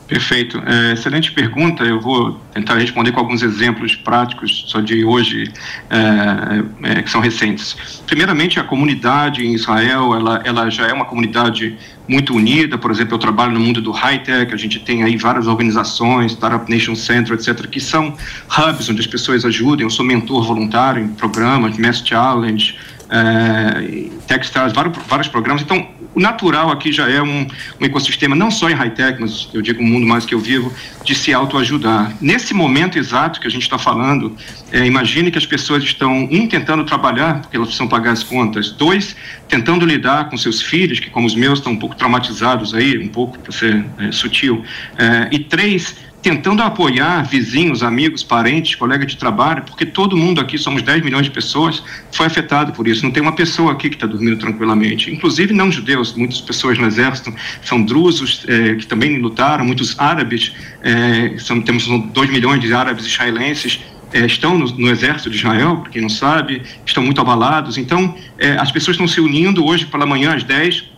Perfeito. É, excelente pergunta. Eu vou tentar responder com alguns exemplos práticos só de hoje é, é, que são recentes. Primeiramente, a comunidade em Israel, ela, ela já é uma comunidade muito unida. Por exemplo, eu trabalho no mundo do high-tech. A gente tem aí várias organizações, Startup Nation Center, etc., que são hubs onde as pessoas ajudam. Eu sou mentor voluntário em programas, Mass Challenge, é, Techstars, vários, vários programas. Então, o natural aqui já é um, um ecossistema, não só em high-tech, mas eu digo o mundo mais que eu vivo, de se autoajudar. Nesse momento exato que a gente está falando, é, imagine que as pessoas estão, um, tentando trabalhar, porque elas precisam pagar as contas, dois, tentando lidar com seus filhos, que como os meus estão um pouco traumatizados aí, um pouco para ser é, sutil, é, e três, tentando apoiar vizinhos, amigos, parentes, colegas de trabalho, porque todo mundo aqui, somos 10 milhões de pessoas, foi afetado por isso. Não tem uma pessoa aqui que está dormindo tranquilamente. Inclusive não judeus, muitas pessoas no exército são drusos, é, que também lutaram, muitos árabes, é, são, temos 2 milhões de árabes israelenses é, estão no, no, exército de Israel, para quem não sabe, estão muito abalados. Então, é, as pessoas estão se unindo hoje pela manhã às 10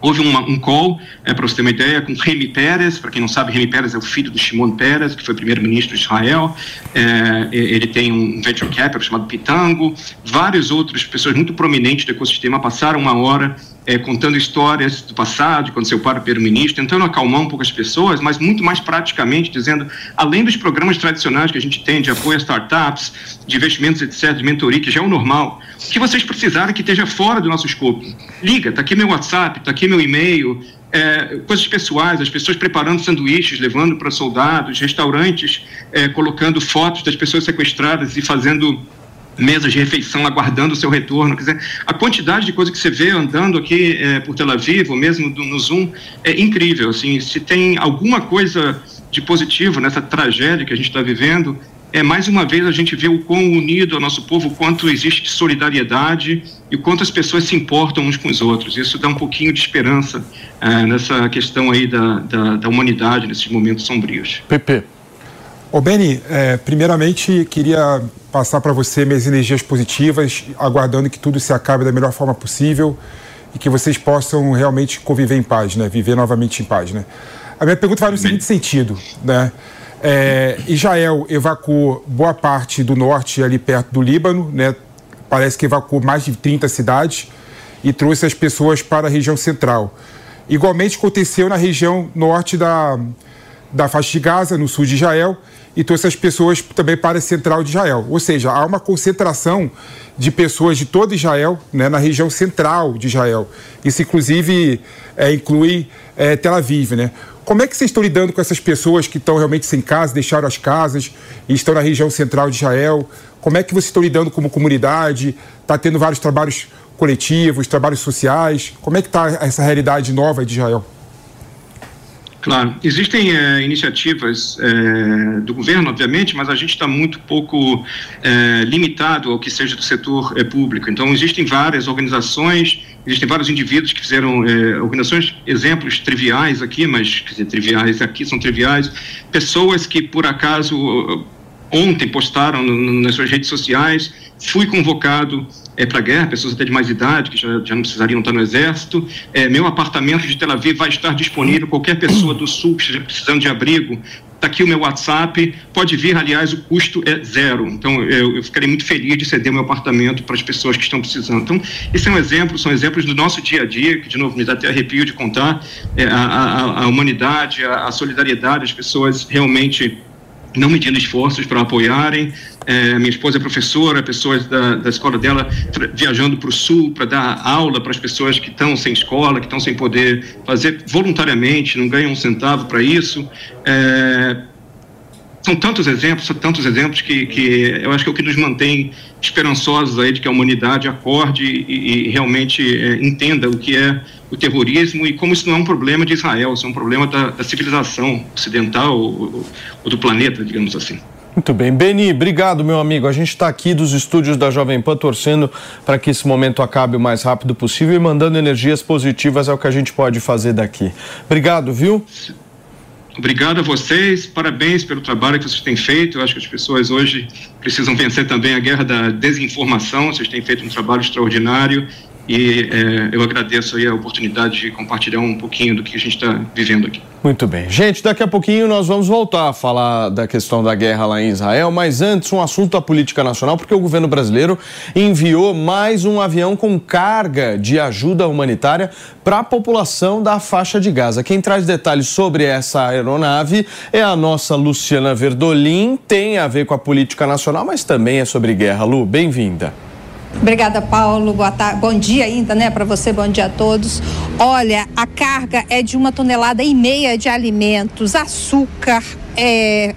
Houve uma, um call, é, para você ter uma ideia, com Remy Peres, para quem não sabe, Remy Peres é o filho do Shimon Peres, que foi primeiro-ministro de Israel, é, ele tem um venture capital chamado Pitango, várias outras pessoas muito prominentes do ecossistema passaram uma hora é, contando histórias do passado, quando seu pai era primeiro-ministro, tentando acalmar um pouco as pessoas, mas muito mais praticamente dizendo, além dos programas tradicionais que a gente tem de apoio a startups, de investimentos, etc., de mentoria, que já é o normal, o que vocês precisarem que esteja fora do nosso escopo, liga, está aqui meu WhatsApp, está aqui meu e-mail, é, coisas pessoais, as pessoas preparando sanduíches, levando para soldados, restaurantes, é, colocando fotos das pessoas sequestradas e fazendo mesas de refeição aguardando o seu retorno. Quer dizer, a quantidade de coisa que você vê andando aqui é, por Tel Aviv, ou mesmo do, no Zoom, é incrível. Assim, se tem alguma coisa de positivo nessa tragédia que a gente está vivendo, é mais uma vez a gente vê o quão unido é o nosso povo, o quanto existe solidariedade e o quanto as pessoas se importam uns com os outros. Isso dá um pouquinho de esperança é, nessa questão aí da, da, da humanidade, nesses momentos sombrios. Pepe. Ô Beni, é, primeiramente queria passar para você minhas energias positivas, aguardando que tudo se acabe da melhor forma possível e que vocês possam realmente conviver em paz, né? Viver novamente em paz, né? A minha pergunta vai no seguinte sentido, né? É, Israel evacuou boa parte do norte ali perto do Líbano, né? Parece que evacuou mais de 30 cidades e trouxe as pessoas para a região central. Igualmente aconteceu na região norte da, da faixa de Gaza, no sul de Israel, e trouxe as pessoas também para a central de Israel. Ou seja, há uma concentração de pessoas de todo Israel né, na região central de Israel. Isso, inclusive, é, inclui é, Tel Aviv. Né? Como é que vocês estão lidando com essas pessoas que estão realmente sem casa, deixaram as casas e estão na região central de Israel? Como é que vocês estão lidando como comunidade? Está tendo vários trabalhos coletivos, trabalhos sociais? Como é que está essa realidade nova de Israel? Claro, existem é, iniciativas é, do governo, obviamente, mas a gente está muito pouco é, limitado ao que seja do setor público. Então, existem várias organizações, existem vários indivíduos que fizeram organizações, exemplos triviais aqui, mas dizer, triviais aqui são triviais, pessoas que por acaso ontem postaram no, nas suas redes sociais, fui convocado é, para a guerra, pessoas até de mais idade, que já, já não precisariam estar no exército. É, meu apartamento de Tel Aviv vai estar disponível, qualquer pessoa do sul que esteja precisando de abrigo, está aqui o meu WhatsApp, pode vir, aliás, o custo é zero. Então, eu, eu ficarei muito feliz de ceder meu apartamento para as pessoas que estão precisando. Então, esse é um exemplo, são exemplos do nosso dia a dia, que, de novo, me dá até arrepio de contar, é, a, a, a, humanidade, a, a solidariedade, as pessoas realmente não medindo esforços para apoiarem. É, minha esposa é professora, pessoas da, da escola dela viajando para o sul para dar aula para as pessoas que estão sem escola, que estão sem poder fazer voluntariamente, não ganham um centavo para isso. É, são tantos exemplos, são tantos exemplos que, que eu acho que é o que nos mantém esperançosos aí de que a humanidade acorde e, e realmente é, entenda o que é o terrorismo e como isso não é um problema de Israel, isso é um problema da, da civilização ocidental ou, ou, do planeta, digamos assim. Muito bem. Beni, obrigado, meu amigo. A gente está aqui dos estúdios da Jovem Pan torcendo para que esse momento acabe o mais rápido possível e mandando energias positivas é o que a gente pode fazer daqui. Obrigado, viu? Obrigado a vocês, parabéns pelo trabalho que vocês têm feito. Eu acho que as pessoas hoje precisam vencer também a guerra da desinformação. Vocês têm feito um trabalho extraordinário e é, eu agradeço aí a oportunidade de compartilhar um pouquinho do que a gente está vivendo aqui. Muito bem. Gente, daqui a pouquinho nós vamos voltar a falar da questão da guerra lá em Israel, mas antes um assunto da política nacional, porque o governo brasileiro enviou mais um avião com carga de ajuda humanitária para a população da faixa de Gaza. Quem traz detalhes sobre essa aeronave é a nossa Luciana Verdolim, tem a ver com a política nacional, mas também é sobre guerra. Lu, bem-vinda. Obrigada, Paulo. Boa tarde. Bom dia ainda, né, para você. Bom dia a todos. Olha, a carga é de uma tonelada e meia de alimentos, açúcar, é,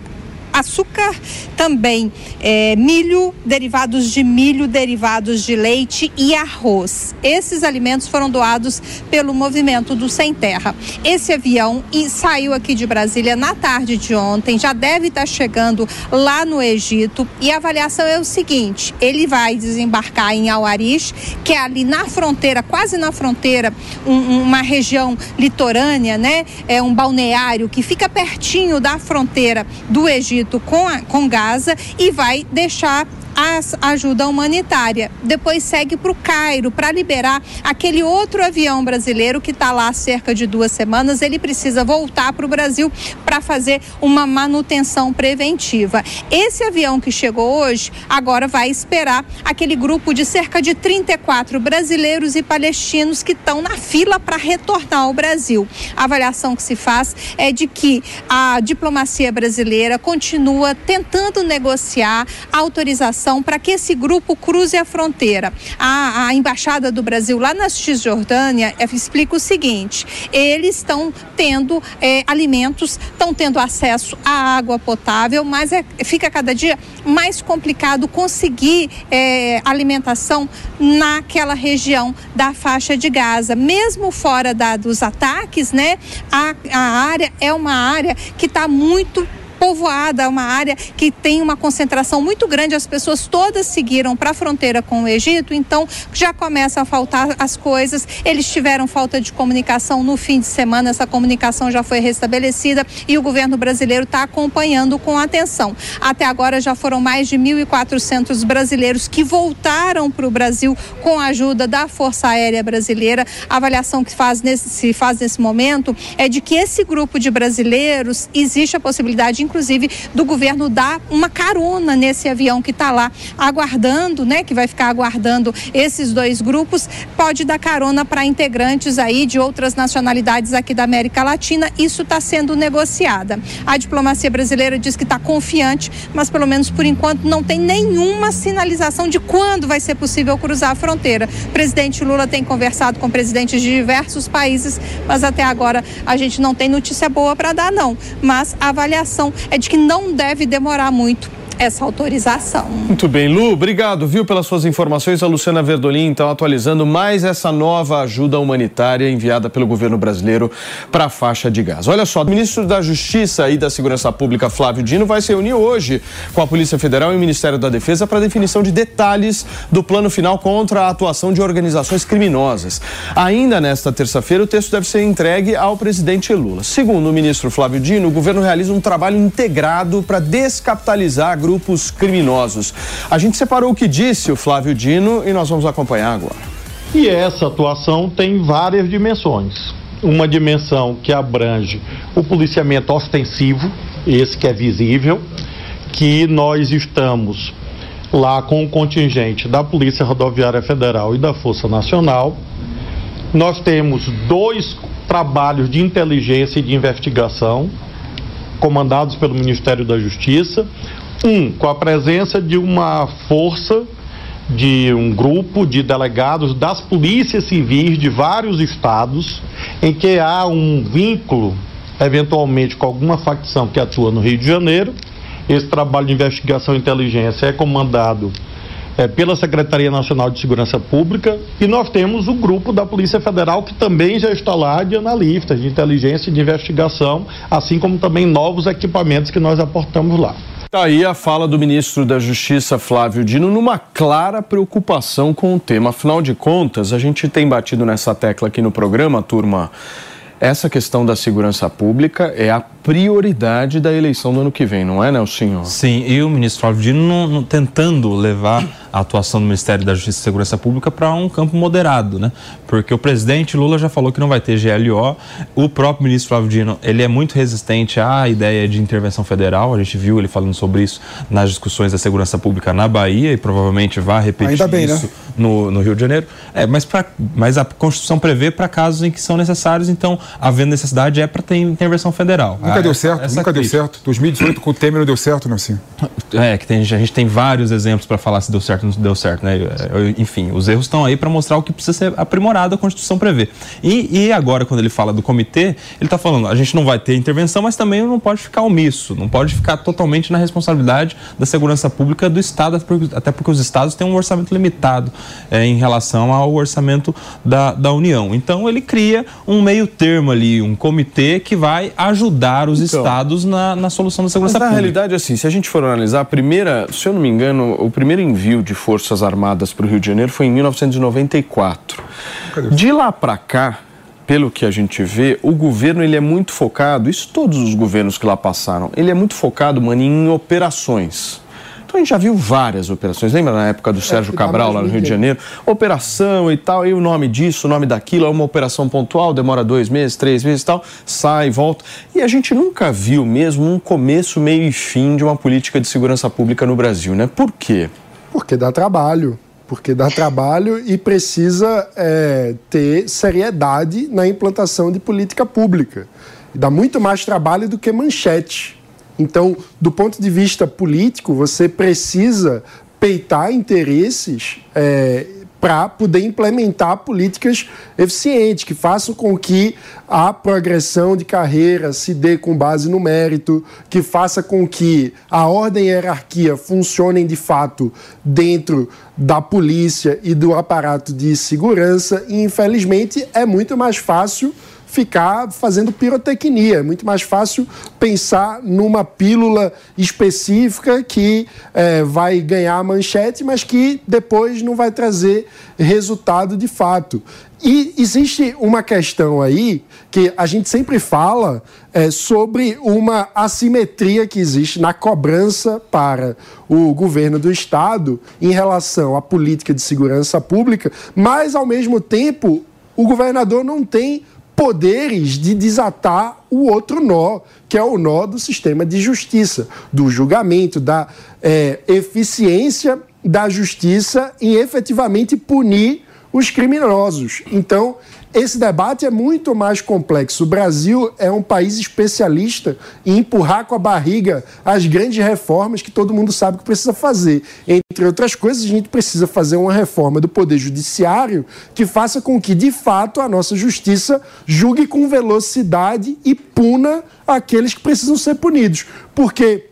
açúcar também, é, milho, derivados de milho, derivados de leite e arroz. Esses alimentos foram doados pelo movimento do Sem Terra. Esse avião saiu aqui de Brasília na tarde de ontem, já deve estar chegando lá no Egito e a avaliação é o seguinte: ele vai desembarcar em Al-Arish, que é ali na fronteira, quase na fronteira, um, uma região litorânea, né? É um balneário que fica pertinho da fronteira do Egito Egito com, a, com Gaza e vai deixar a ajuda humanitária. Depois segue para o Cairo para liberar aquele outro avião brasileiro que está lá há cerca de duas semanas. Ele precisa voltar para o Brasil para fazer uma manutenção preventiva. Esse avião que chegou hoje agora vai esperar aquele grupo de cerca de 34 brasileiros e palestinos que estão na fila para retornar ao Brasil. A avaliação que se faz é de que a diplomacia brasileira continua tentando negociar autorização para que esse grupo cruze a fronteira. A, a Embaixada do Brasil lá na Cisjordânia é, explica o seguinte: eles estão tendo é, alimentos, estão tendo acesso à água potável, mas é, fica cada dia mais complicado conseguir é, alimentação naquela região da faixa de Gaza. Mesmo fora da, dos ataques, né, a, a área é uma área que está muito povoada, uma área que tem uma concentração muito grande, as pessoas todas seguiram para a fronteira com o Egito, então já começa a faltar as coisas. Eles tiveram falta de comunicação no fim de semana, essa comunicação já foi restabelecida e o governo brasileiro está acompanhando com atenção. Até agora já foram mais de 1.400 brasileiros que voltaram para o Brasil com a ajuda da Força Aérea Brasileira. A avaliação que faz nesse, se faz nesse momento é de que esse grupo de brasileiros existe a possibilidade, inclusive, do governo dar uma carona nesse avião que está lá aguardando, né? Que vai ficar aguardando esses dois grupos, pode dar carona para integrantes aí de outras nacionalidades aqui da América Latina. Isso está sendo negociada. A diplomacia brasileira diz que está confiante, mas pelo menos por enquanto não tem nenhuma sinalização de quando vai ser possível cruzar a fronteira. O presidente Lula tem conversado com presidentes de diversos países, mas até agora a gente não tem notícia boa para dar, não. Mas a avaliação é de que não deve demorar muito essa autorização. Muito bem, Lu, obrigado, viu, pelas suas informações. A Luciana Verdolim, então, atualizando mais essa nova ajuda humanitária enviada pelo governo brasileiro para a faixa de gás. Olha só, o ministro da Justiça e da Segurança Pública, Flávio Dino, vai se reunir hoje com a Polícia Federal e o Ministério da Defesa para definição de detalhes do plano final contra a atuação de organizações criminosas. Ainda nesta terça-feira, o texto deve ser entregue ao presidente Lula. Segundo o ministro Flávio Dino, o governo realiza um trabalho integrado para descapitalizar grupos grupos criminosos. A gente separou o que disse o Flávio Dino e nós vamos acompanhar agora. E essa atuação tem várias dimensões. Uma dimensão que abrange o policiamento ostensivo, esse que é visível, que nós estamos lá com o contingente da Polícia Rodoviária Federal e da Força Nacional. Nós temos dois trabalhos de inteligência e de investigação comandados pelo Ministério da Justiça. Um, com a presença de uma força, de um grupo de delegados das polícias civis de vários estados, em que há um vínculo, eventualmente, com alguma facção que atua no Rio de Janeiro. Esse trabalho de investigação e inteligência é comandado é, pela Secretaria Nacional de Segurança Pública e nós temos o grupo da Polícia Federal que também já está lá de analistas de inteligência e de investigação, assim como também novos equipamentos que nós aportamos lá. Está aí a fala do ministro da Justiça, Flávio Dino, numa clara preocupação com o tema. Afinal de contas, a gente tem batido nessa tecla aqui no programa, turma. Essa questão da segurança pública é a prioridade da eleição do ano que vem, não é, Nelson? Sim, e o ministro Flávio Dino tentando levar a atuação do Ministério da Justiça e Segurança Pública para um campo moderado, né? Porque o presidente Lula já falou que não vai ter GLO, o próprio ministro Flávio Dino, ele é muito resistente à ideia de intervenção federal, a gente viu ele falando sobre isso nas discussões da segurança pública na Bahia e provavelmente vai repetir bem, isso né? no, no, Rio de Janeiro. É, mas, pra, mas a Constituição prevê para casos em que são necessários, então, havendo necessidade, é para ter intervenção federal. Nunca deu certo, essa, nunca deu certo. 2018 com o Temer não deu certo, não assim. É, que tem, a gente tem vários exemplos para falar se deu certo certo, não deu certo, né? Enfim, os erros estão aí para mostrar o que precisa ser aprimorado, a Constituição prevê. E, e agora, quando ele fala do comitê, ele está falando, a gente não vai ter intervenção, mas também não pode ficar omisso, não pode ficar totalmente na responsabilidade da segurança pública do Estado, até porque os Estados têm um orçamento limitado é, em relação ao orçamento da, da União. Então, ele cria um meio termo ali, um comitê que vai ajudar os então, Estados na, na solução da segurança mas pública. Na realidade, assim, se a gente for analisar, a primeira, se eu não me engano, o primeiro envio de de Forças Armadas para o Rio de Janeiro foi em 1994. De lá para cá, pelo que a gente vê, o governo ele é muito focado, isso todos os governos que lá passaram, ele é muito focado, mano, em operações. Então a gente já viu várias operações. Lembra na época do é, Sérgio Cabral lá no Rio de Janeiro? Operação e tal, e o nome disso, o nome daquilo, é uma operação pontual, demora dois meses, três meses e tal, sai, volta. E a gente nunca viu mesmo um começo, meio e fim de uma política de segurança pública no Brasil, né? Por quê? Porque dá trabalho. Porque dá trabalho e precisa é, ter seriedade na implantação de política pública. E dá muito mais trabalho do que manchete. Então, do ponto de vista político, você precisa peitar interesses é, para poder implementar políticas eficientes, que façam com que a progressão de carreira se dê com base no mérito, que faça com que a ordem e a hierarquia funcionem de fato dentro da polícia e do aparato de segurança. E, infelizmente, é muito mais fácil ficar fazendo pirotecnia. É muito mais fácil pensar numa pílula específica que é, vai ganhar manchete, mas que depois não vai trazer resultado de fato. E existe uma questão aí que a gente sempre fala é, sobre uma assimetria que existe na cobrança para o governo do Estado em relação à política de segurança pública, mas, ao mesmo tempo, o governador não tem poderes de desatar o outro nó, que é o nó do sistema de justiça, do julgamento, da é, eficiência da justiça em efetivamente punir os criminosos. Então, esse debate é muito mais complexo. O Brasil é um país especialista em empurrar com a barriga as grandes reformas que todo mundo sabe que precisa fazer. Entre outras coisas, a gente precisa fazer uma reforma do Poder Judiciário que faça com que, de fato, a nossa justiça julgue com velocidade e puna aqueles que precisam ser punidos. Porque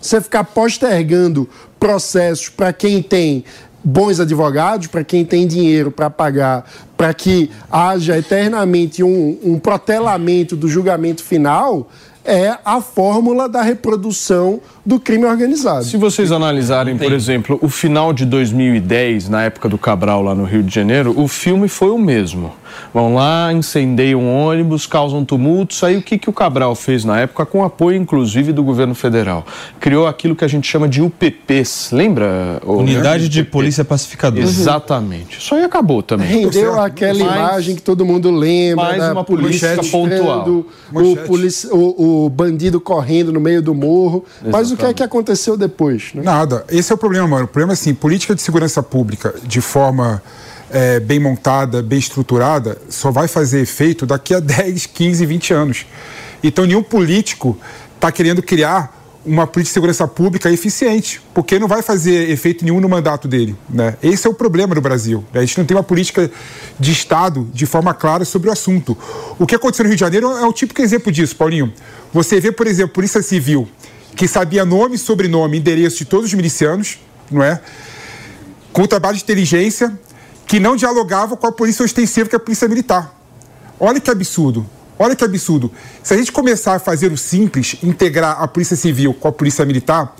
você ficar postergando processos para quem tem bons advogados, para quem tem dinheiro para pagar, para que haja eternamente um, um protelamento do julgamento final, é a fórmula da reprodução do crime organizado. Se vocês analisarem, por exemplo, o final de 2010, na época do Cabral lá no Rio de Janeiro, o filme foi o mesmo. Vão lá, incendeiam um ônibus, causam tumultos. Aí o que, que o Cabral fez na época, com apoio inclusive do governo federal? Criou aquilo que a gente chama de UPPs, lembra? Unidade de Polícia Pacificadora. Exatamente. Isso aí acabou também. Rendeu aquela mais, imagem que todo mundo lembra. Mais uma polícia pontual. O, polici o, o, bandido correndo no meio do morro. Exatamente. Mas o que é que aconteceu depois? Né? Nada. Esse é o problema, mano. O problema é assim, política de segurança pública de forma é, bem montada, bem estruturada, só vai fazer efeito daqui a 10, 15, 20 anos. Então, nenhum político está querendo criar uma política de segurança pública eficiente, porque não vai fazer efeito nenhum no mandato dele. Né? Esse é o problema do Brasil. Né? A gente não tem uma política de Estado de forma clara sobre o assunto. O que aconteceu no Rio de Janeiro é um típico exemplo disso, Paulinho. Você vê, por exemplo, Polícia Civil, que sabia nome, sobrenome, endereço de todos os milicianos, não é? Com o trabalho de inteligência, que não dialogava com a polícia ostensiva, que é a polícia militar. Olha que absurdo. Olha que absurdo. Se a gente começar a fazer o simples, integrar a polícia civil com a polícia militar,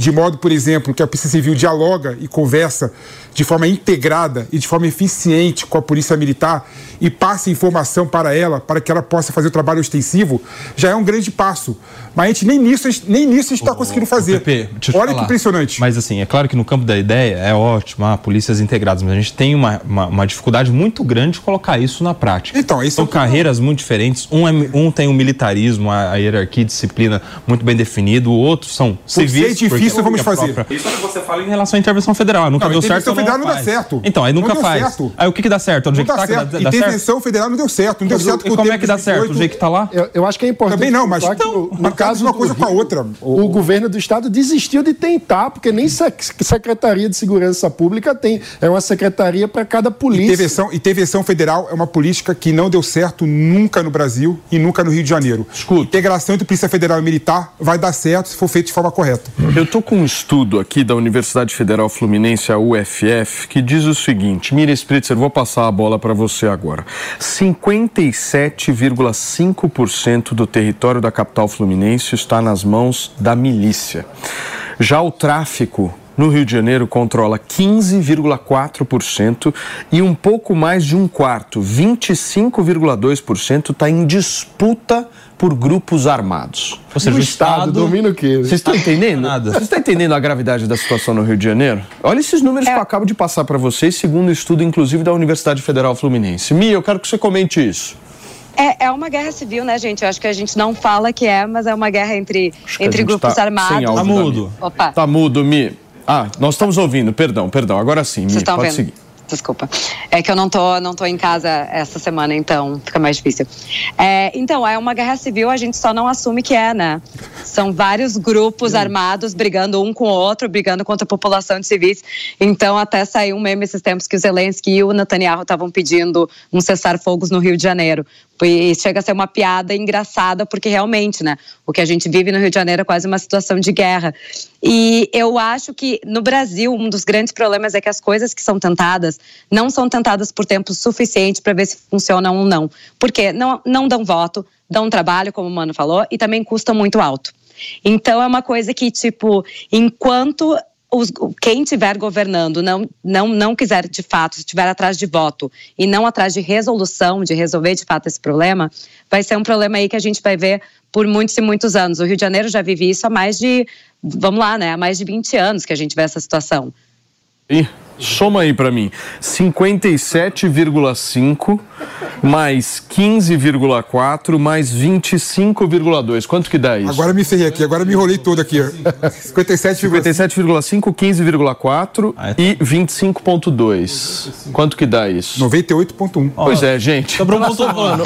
de modo, por exemplo, que a Polícia Civil dialoga e conversa de forma integrada e de forma eficiente com a Polícia Militar e passe informação para ela, para que ela possa fazer o trabalho extensivo, já é um grande passo. Mas a gente nem nisso, nem nisso a gente está conseguindo fazer. Pepe, Olha falar. que impressionante. Mas assim, é claro que no campo da ideia é ótimo, ah, polícias integradas, mas a gente tem uma, uma, uma dificuldade muito grande de colocar isso na prática. Então, isso São é carreiras muito diferentes. Um, é, um tem o militarismo, a, a hierarquia, a disciplina muito bem definido, o outro são civis. difícil, porque vamos a fazer. própria- Isso é o que você fala em relação à intervenção federal. Nunca Não, deu certo. Não dá certo. Então, aí Não nunca deu faz. certo. Aí o que, que dá certo? O Não jeito dá que tá, certo. dá, dá certo? Intervenção federal não deu certo. Não deu certo o- com o como é que dá certo? 2018. O jeito que tá lá? Eu, eu acho que é importante. Também não, mas então, no, caso uma coisa com a outra. O, governo do estado desistiu de tentar, porque nem sec- Secretaria de Segurança Pública tem. É uma secretaria para cada polícia. Intervenção, intervenção federal é uma política que não deu certo nunca no Brasil e nunca no Rio de Janeiro. Escuta. Integração entre Polícia Federal e Militar vai dar certo se for feito de forma correta. Eu tô com um estudo aqui da Universidade Federal Fluminense, a UFF, que diz o seguinte: Mira Spritzer, vou passar a bola para você agora. 57,5% do território da capital fluminense está nas mãos da milícia. Já o tráfico no Rio de Janeiro controla 15,4% e um pouco mais de um quarto, 25,2%, está em disputa por grupos armados. Ou seja, o o Estado Estado domina o quê? Vocês estão entendendo? Nada. Vocês estão entendendo a gravidade da situação no Rio de Janeiro? Olha esses números que eu acabo de passar para vocês, segundo um estudo, inclusive, da Universidade Federal Fluminense. Mia, eu quero que você comente isso. É, é uma guerra civil, né, gente? Eu acho que a gente não fala que é, mas é uma guerra entre, entre gente grupos tá armados. sem áudio Tá mudo. Opa. Tá mudo, Mi. Ah, nós estamos ouvindo, perdão, perdão. Agora sim, Vocês pode vendo? seguir. Desculpa. É que eu não tô, não tô em casa essa semana, então fica mais difícil. É, então, é uma guerra civil, a gente só não assume que é, né? São vários grupos armados brigando um com o outro, brigando contra a população de civis. Então, até saiu um meme esses tempos que o Zelensky e o Netanyahu estavam pedindo um cessar-fogos no Rio de Janeiro. E chega a ser uma piada engraçada, porque realmente, né? O que a gente vive no Rio de Janeiro é quase uma situação de guerra. E eu acho que no Brasil, um dos grandes problemas é que as coisas que são tentadas não são tentadas por tempo suficiente para ver se funcionam ou não. Porque não, não dão voto, dão trabalho, como o Mano falou, e também custam muito alto. Então é uma coisa que, tipo, enquanto os- quem estiver governando não, não, não quiser de fato, estiver atrás de voto e não atrás de resolução, de resolver de fato esse problema, vai ser um problema aí que a gente vai ver por muitos e muitos anos. O Rio de Janeiro já vive isso há mais de, vamos lá, né, há mais de 20 anos que a gente vê essa situação. Ih, soma aí pra mim. 57,5 mais 15,4 mais 25,2. Quanto que dá isso? Agora me ferrei aqui, agora me enrolei todo aqui. ó. 57,5. 57,5, 15,4 Ah, tá. e 25,2. Quanto que dá isso? 98,1. Pois é, gente. Sobrou um Nós ponto estamos falando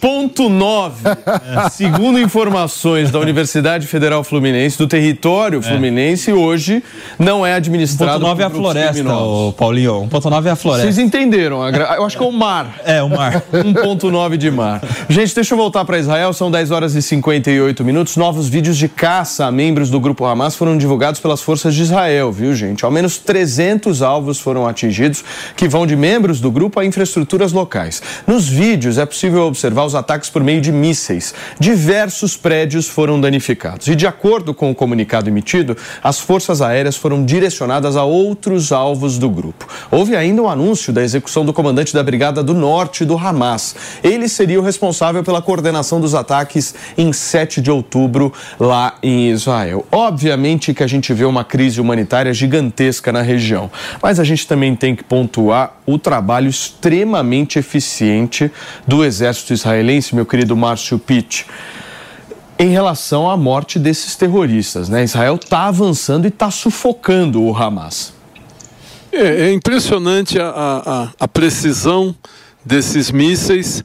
1,9. Segundo informações da Universidade Federal Fluminense, do território fluminense, hoje não é administrado 1.9 é a floresta. O Paulinho. 1.9 é a floresta. Vocês entenderam? gra- Eu acho que é o mar. É, o mar. 1.9 de mar. Gente, deixa eu voltar para Israel. São 10 horas e 58 minutos. Novos vídeos de caça a membros do grupo Hamas foram divulgados pelas forças de Israel, viu, gente? Ao menos 300 alvos foram atingidos, que vão de membros do grupo a infraestruturas locais. Nos vídeos é possível observar os ataques por meio de mísseis. Diversos prédios foram danificados. E de acordo com o comunicado emitido, as forças aéreas foram direcionadas a outros alvos do grupo. Houve ainda um anúncio da execução do comandante da Brigada do Norte do Hamas. Ele seria o responsável pela coordenação dos ataques em 7 de outubro lá em Israel. Obviamente que a gente vê uma crise humanitária gigantesca na região, mas a gente também tem que pontuar o trabalho extremamente eficiente do exército israelense, meu querido Márcio Pitt em relação à morte desses terroristas. Né? Israel está avançando e está sufocando o Hamas. É, é impressionante a, a- a precisão desses mísseis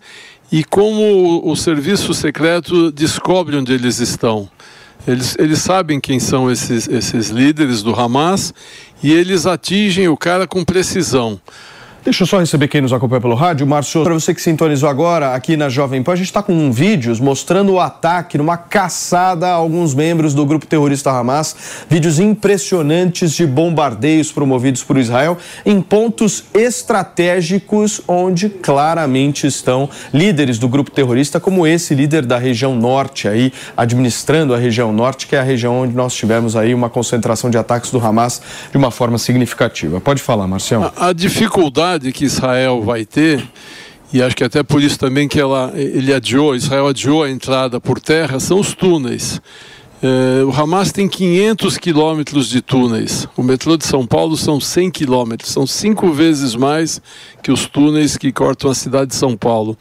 e como o, o serviço secreto descobre onde eles estão. Eles, eles sabem quem são esses, esses líderes do Hamas e eles atingem o cara com precisão. Deixa eu só receber quem nos acompanha pelo rádio. Márcio, para você que sintonizou agora aqui na Jovem Pan, a gente está com vídeos mostrando o ataque numa caçada a alguns membros do grupo terrorista Hamas. Vídeos impressionantes de bombardeios promovidos por Israel em pontos estratégicos onde claramente estão líderes do grupo terrorista, como esse líder da região norte aí, administrando a região norte, que é a região onde nós tivemos aí uma concentração de ataques do Hamas de uma forma significativa. Pode falar, Marcelo. A, a dificuldade que Israel vai ter e acho que até por isso também que ela, ele adiou, Israel adiou a entrada por terra, são os túneis. É, o Hamas tem 500 quilômetros de túneis. O metrô de São Paulo são 100 quilômetros, são cinco vezes mais que os túneis que cortam a cidade de São Paulo.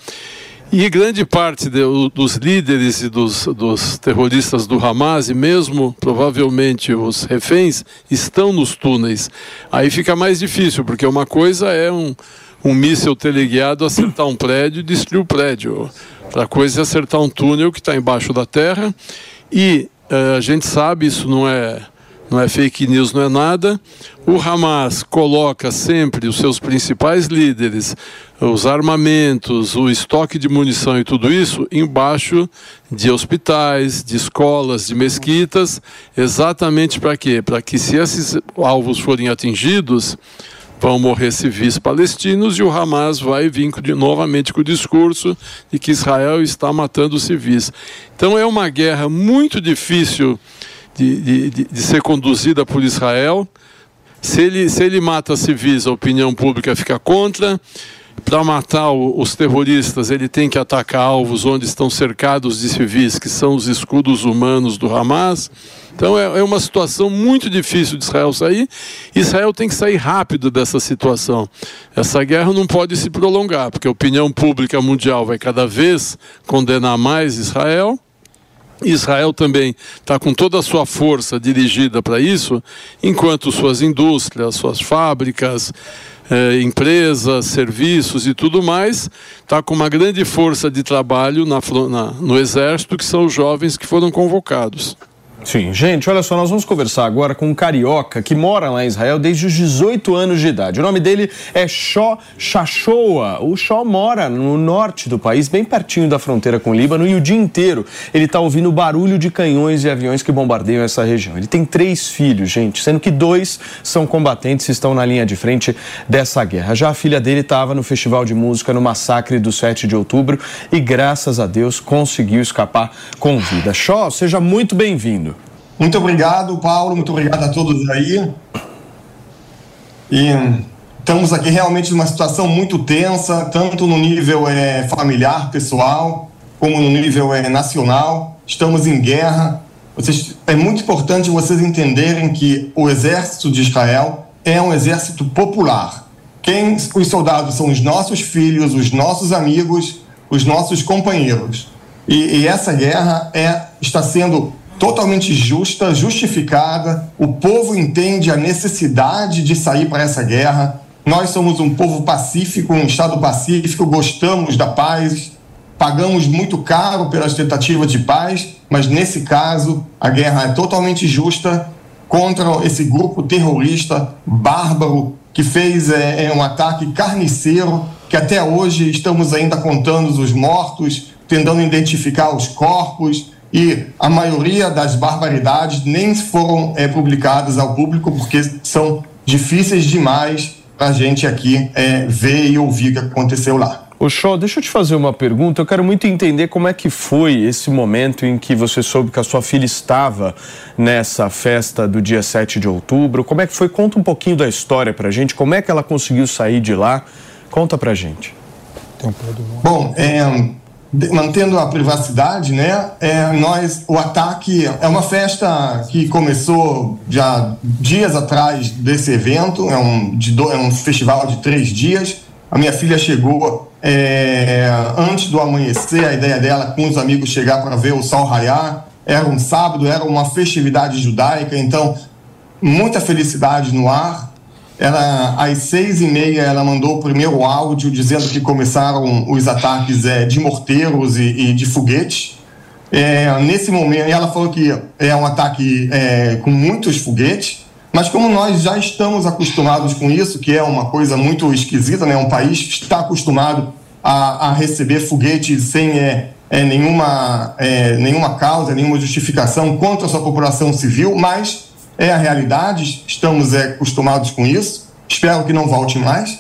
E grande parte de, dos líderes e dos, dos, terroristas do Hamas, e mesmo provavelmente os reféns, estão nos túneis. Aí fica mais difícil, porque uma coisa é um, um míssil teleguiado acertar um prédio e destruir o prédio. Outra coisa é acertar um túnel que está embaixo da terra. E uh, a gente sabe, isso não é não é fake news, não é nada. O Hamas coloca sempre os seus principais líderes, os armamentos, o estoque de munição e tudo isso embaixo de hospitais, de escolas, de mesquitas, exatamente para quê? Para que se esses alvos forem atingidos, vão morrer civis palestinos e o Hamas vai vir novamente com o discurso de que Israel está matando civis. Então é uma guerra muito difícil de, de, de ser conduzida por Israel. Se ele, se ele mata civis, a opinião pública fica contra. Para matar os terroristas, ele tem que atacar alvos onde estão cercados de civis, que são os escudos humanos do Hamas. Então é, é, uma situação muito difícil de Israel sair. Israel tem que sair rápido dessa situação. Essa guerra não pode se prolongar, porque a opinião pública mundial vai cada vez condenar mais Israel. Israel também está com toda a sua força dirigida para isso, enquanto suas indústrias, suas fábricas, eh, empresas, serviços e tudo mais, está com uma grande força de trabalho na, na, no exército, que são os jovens que foram convocados. Sim, gente, olha só, nós vamos conversar agora com um carioca que mora lá em Israel desde os 18 anos de idade. O nome dele é Shó Shashoa. O Shó mora no norte do país, bem pertinho da fronteira com o Líbano, e o dia inteiro ele está ouvindo barulho de canhões e aviões que bombardeiam essa região. Ele tem três filhos, gente, sendo que dois são combatentes e estão na linha de frente dessa guerra. Já a filha dele estava no festival de música no massacre do 7 de outubro e, graças a Deus, conseguiu escapar com vida. Shó, seja muito bem-vindo. Muito obrigado, Paulo. Muito obrigado a todos aí. E estamos aqui realmente numa situação muito tensa, tanto no nível é, familiar, pessoal, como no nível é, nacional. Estamos em guerra. Vocês, é muito importante vocês entenderem que o exército de Israel é um exército popular. Quem os soldados são os nossos filhos, os nossos amigos, os nossos companheiros. E, e essa guerra é, está sendo totalmente justa, justificada. O povo entende a necessidade de sair para essa guerra. Nós somos um povo pacífico, um Estado pacífico, gostamos da paz, pagamos muito caro pelas tentativas de paz, mas nesse caso a guerra é totalmente justa contra esse grupo terrorista bárbaro que fez é, é um ataque carniceiro que até hoje estamos ainda contando os mortos, tentando identificar os corpos, e a maioria das barbaridades nem foram é, publicadas ao público porque são difíceis demais para a gente aqui é, ver e ouvir o que aconteceu lá. O Show, deixa eu te fazer uma pergunta. Eu quero muito entender como é que foi esse momento em que você soube que a sua filha estava nessa festa do dia 7 de outubro. Como é que foi? Conta um pouquinho da história pra gente. Como é que ela conseguiu sair de lá? Conta pra gente. Bom, é, mantendo a privacidade, né? É, nós, o ataque é uma festa que começou já dias atrás desse evento. É um, de do, é um festival de três dias. A minha filha chegou é, antes do amanhecer. A ideia dela com os amigos chegar para ver o sol raiar. Era um sábado, era uma festividade judaica. Então, muita felicidade no ar. Ela, às seis e meia, ela mandou o primeiro áudio dizendo que começaram os ataques é, de morteiros e, e de foguetes. É, nesse momento, ela falou que é um ataque é, com muitos foguetes. Mas como nós já estamos acostumados com isso, que é uma coisa muito esquisita, né? Um país que está acostumado a, a receber foguetes sem é, nenhuma, nenhuma causa, nenhuma justificação contra a sua população civil, mas é a realidade, estamos é, acostumados com isso, espero que não volte mais.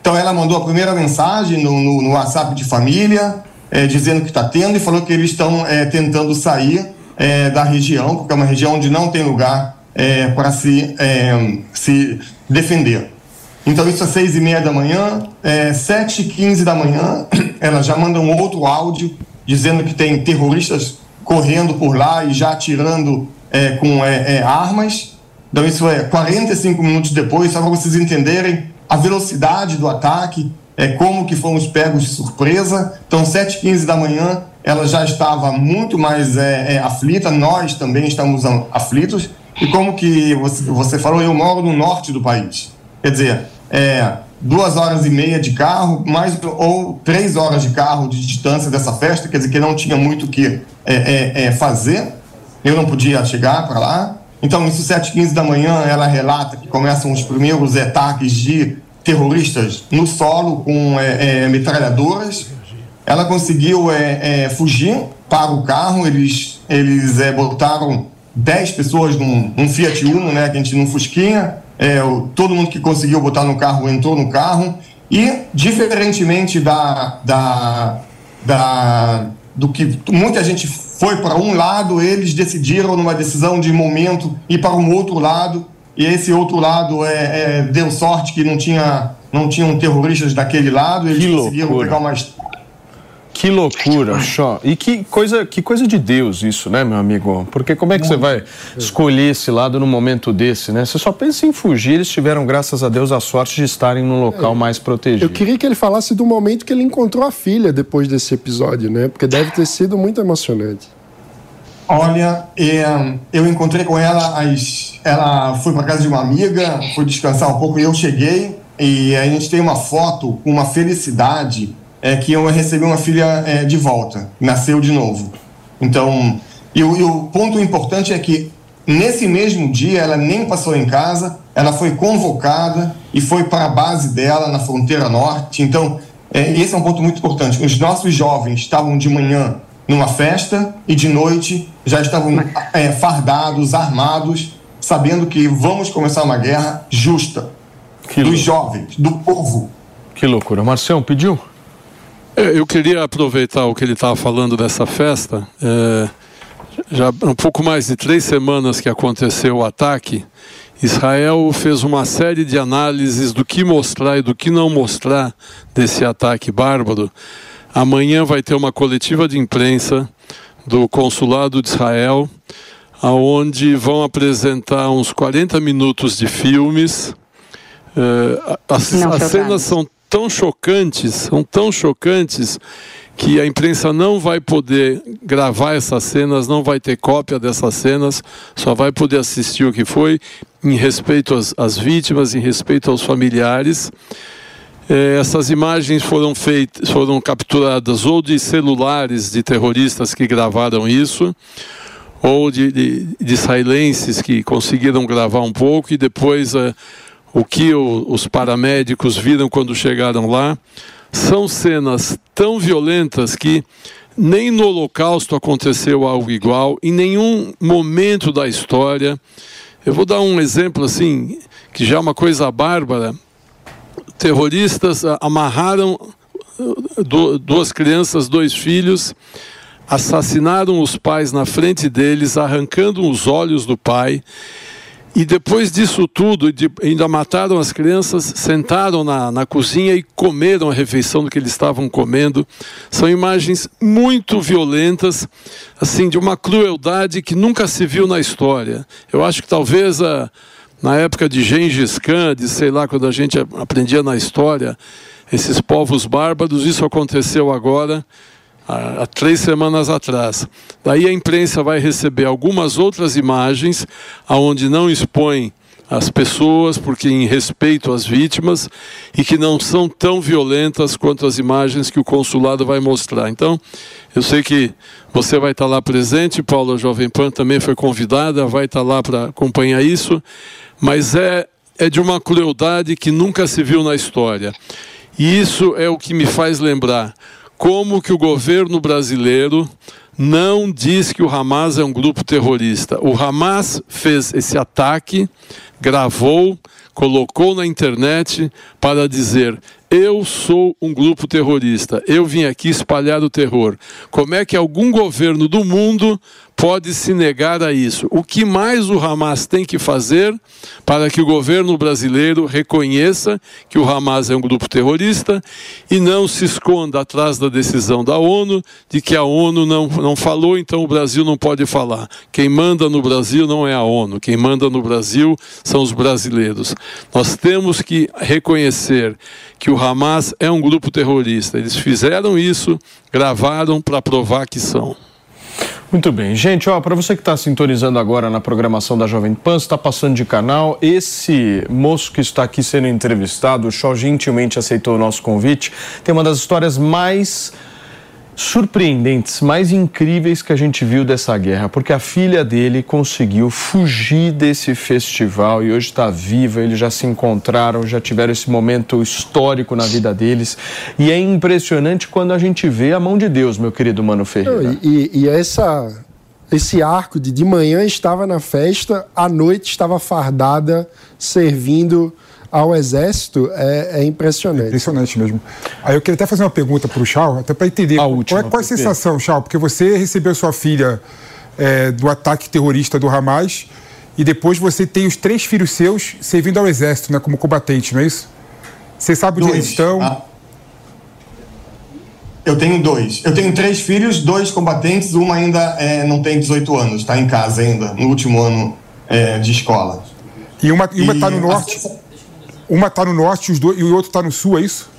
Então ela mandou a primeira mensagem no, no, no WhatsApp de família, é, dizendo que está tendo e falou que eles estão é, tentando sair é, da região, porque é uma região onde não tem lugar é, para se, é, se defender. Então isso às seis e meia da manhã, é, sete e quinze da manhã, ela já manda um outro áudio dizendo que tem terroristas correndo por lá e já atirando é, com é, é, armas. Então isso é 45 minutos depois, só para vocês entenderem a velocidade do ataque, é, como que fomos pegos de surpresa. Então, 7h15 da manhã, ela já estava muito mais é, é, aflita, nós também estamos aflitos. E como que você, você falou, eu moro no norte do país. Quer dizer, é, duas horas e meia de carro, mais ou três horas de carro de distância dessa festa, quer dizer que não tinha muito o que é, é, é, fazer. Eu não podia chegar para lá. Então, isso 7h15 da manhã, ela relata que começam os primeiros ataques de terroristas no solo com é, é, metralhadoras. Ela conseguiu é, é fugir para o carro, eles, eles é, botaram 10 pessoas num, num, Fiat Uno, né, que a gente num Fusquinha. É, todo mundo que conseguiu botar no carro entrou no carro. E, diferentemente da, da, da do que muita gente foi para um lado, eles decidiram, numa decisão de momento, ir para um outro lado. E esse outro lado é, é deu sorte que não tinha não tinham terroristas daquele lado. Eles que conseguiram loucura. pegar mais que loucura, Xó. E que coisa, que coisa de Deus isso, né, meu amigo? Porque como é que você vai escolher esse lado num momento desse, né? Você só pensa em fugir, eles tiveram, graças a Deus, a sorte de estarem num local mais protegido. Eu queria que ele falasse do momento que ele encontrou a filha depois desse episódio, né? Porque deve ter sido muito emocionante. Olha, é, eu encontrei com ela, ela foi para casa de uma amiga, foi descansar um pouco e eu cheguei e a gente tem uma foto com uma felicidade é que eu recebi uma filha é, de volta, nasceu de novo. Então, e o, e o ponto importante é que nesse mesmo dia ela nem passou em casa, ela foi convocada e foi para a base dela na fronteira norte. Então, é, esse é um ponto muito importante. Os nossos jovens estavam de manhã numa festa e de noite já estavam é, fardados, armados, sabendo que vamos começar uma guerra justa Que dos jovens, do povo. Que loucura. Marcelo, pediu? É, eu queria aproveitar o que ele estava falando dessa festa. É, já um pouco mais de três semanas que aconteceu o ataque, Israel fez uma série de análises do que mostrar e do que não mostrar desse ataque bárbaro. Amanhã vai ter uma coletiva de imprensa do consulado de Israel, aonde vão apresentar uns 40 minutos de filmes. É, as, as cenas são tão chocantes, são tão chocantes que a imprensa não vai poder gravar essas cenas, não vai ter cópia dessas cenas, só vai poder assistir o que foi, em respeito às, às vítimas, em respeito aos familiares. Eh, essas imagens foram feitas, foram capturadas ou de celulares de terroristas que gravaram isso, ou de, de, de que conseguiram gravar um pouco e depois eh, o que o- os paramédicos viram quando chegaram lá. São cenas tão violentas que nem no Holocausto aconteceu algo igual, em nenhum momento da história. Eu vou dar um exemplo assim, que já é uma coisa bárbara. Terroristas amarraram du- duas crianças, dois filhos, assassinaram os pais na frente deles, arrancando os olhos do pai. E depois disso tudo, de- ainda mataram as crianças, sentaram na, na cozinha e comeram a refeição do que eles estavam comendo. São imagens muito violentas, assim, de uma crueldade que nunca se viu na história. Eu acho que talvez a, na época de Gengis Khan, de sei lá, quando a gente aprendia na história, esses povos bárbaros, isso aconteceu agora há, três semanas atrás. Daí a imprensa vai receber algumas outras imagens, aonde não expõe as pessoas, porque em respeito às vítimas e que não são tão violentas quanto as imagens que o consulado vai mostrar. Então, eu sei que você vai estar lá presente, Paula Jovem Pan também foi convidada, vai estar lá para acompanhar isso, mas é, é de uma crueldade que nunca se viu na história. E isso é o que me faz lembrar como que o governo brasileiro não diz que o Hamas é um grupo terrorista. O Hamas fez esse ataque, gravou, colocou na internet para dizer: eu sou um grupo terrorista, eu vim aqui espalhar o terror. Como é que algum governo do mundo pode se negar a isso. O que mais o Hamas tem que fazer para que o governo brasileiro reconheça que o Hamas é um grupo terrorista e não se esconda atrás da decisão da ONU de que a ONU não, não falou, então o Brasil não pode falar. Quem manda no Brasil não é a ONU, quem manda no Brasil são os brasileiros. Nós temos que reconhecer que o Hamas é um grupo terrorista. Eles fizeram isso, gravaram para provar que são. Muito bem. Gente, ó, para você que está sintonizando agora na programação da Jovem Pan, está passando de canal, esse moço que está aqui sendo entrevistado, o Shaw gentilmente aceitou o nosso convite, tem uma das histórias mais surpreendentes, mais incríveis que a gente viu dessa guerra, porque a filha dele conseguiu fugir desse festival e hoje está viva. Eles já se encontraram, já tiveram esse momento histórico na vida deles. E é impressionante quando a gente vê a mão de Deus, meu querido Mano Ferreira. E, e essa, esse arco de de manhã estava na festa, à noite estava fardada, servindo ao Exército é, é impressionante. É impressionante mesmo. Aí eu queria até fazer uma pergunta para o Chau, até para entender. A qual, última, qual é a sensação, Chau? Porque você recebeu sua filha é, do ataque terrorista do Hamas e depois você tem os três filhos seus servindo ao Exército, né, como combatente, não é isso? Você sabe onde eles estão? Ah. Eu tenho dois. Eu tenho três filhos, dois combatentes, uma ainda é, não tem 18 anos, está em casa ainda, no último ano é, de escola. E uma está uma tá no norte? Uma está no norte os dois, e o outro está no sul, é isso?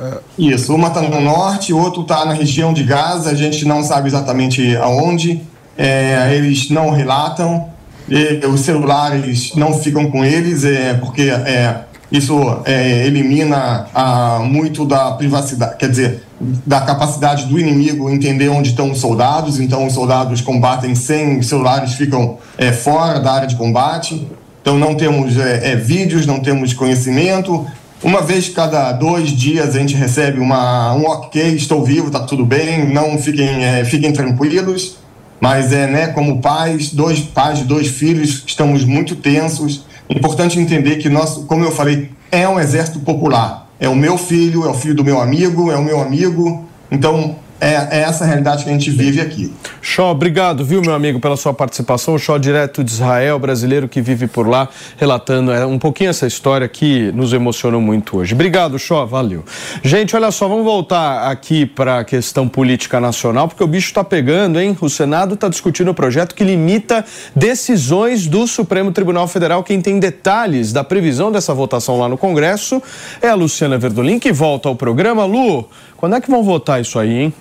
É... Isso, uma está no norte, o outro está na região de Gaza, a gente não sabe exatamente aonde, é, eles não relatam, e, os celulares não ficam com eles, é, porque é, isso é, elimina a, muito da privacidade, quer dizer, da capacidade do inimigo entender onde estão os soldados, então os soldados combatem sem celulares, ficam é, fora da área de combate. Então não temos é, é, vídeos, não temos conhecimento. Uma vez cada dois dias a gente recebe uma, um ok, estou vivo, está tudo bem, não fiquem, é, fiquem tranquilos. Mas é, né, como pais, dois pais dois filhos, estamos muito tensos. Importante entender que nós, como eu falei, é um exército popular. É o meu filho, é o filho do meu amigo, é o meu amigo. Então, é, é, essa realidade que a gente vive aqui. Shaw, obrigado, viu, meu amigo, pela sua participação. Shaw, direto de Israel, brasileiro que vive por lá, relatando é, um pouquinho essa história que nos emocionou muito hoje. Obrigado, Shaw, valeu. Gente, olha só, vamos voltar aqui para a questão política nacional, porque o bicho está pegando, hein? O Senado está discutindo o um projeto que limita decisões do Supremo Tribunal Federal. Quem tem detalhes da previsão dessa votação lá no Congresso é a Luciana Verdolim, que volta ao programa. Lu, quando é que vão votar isso aí, hein?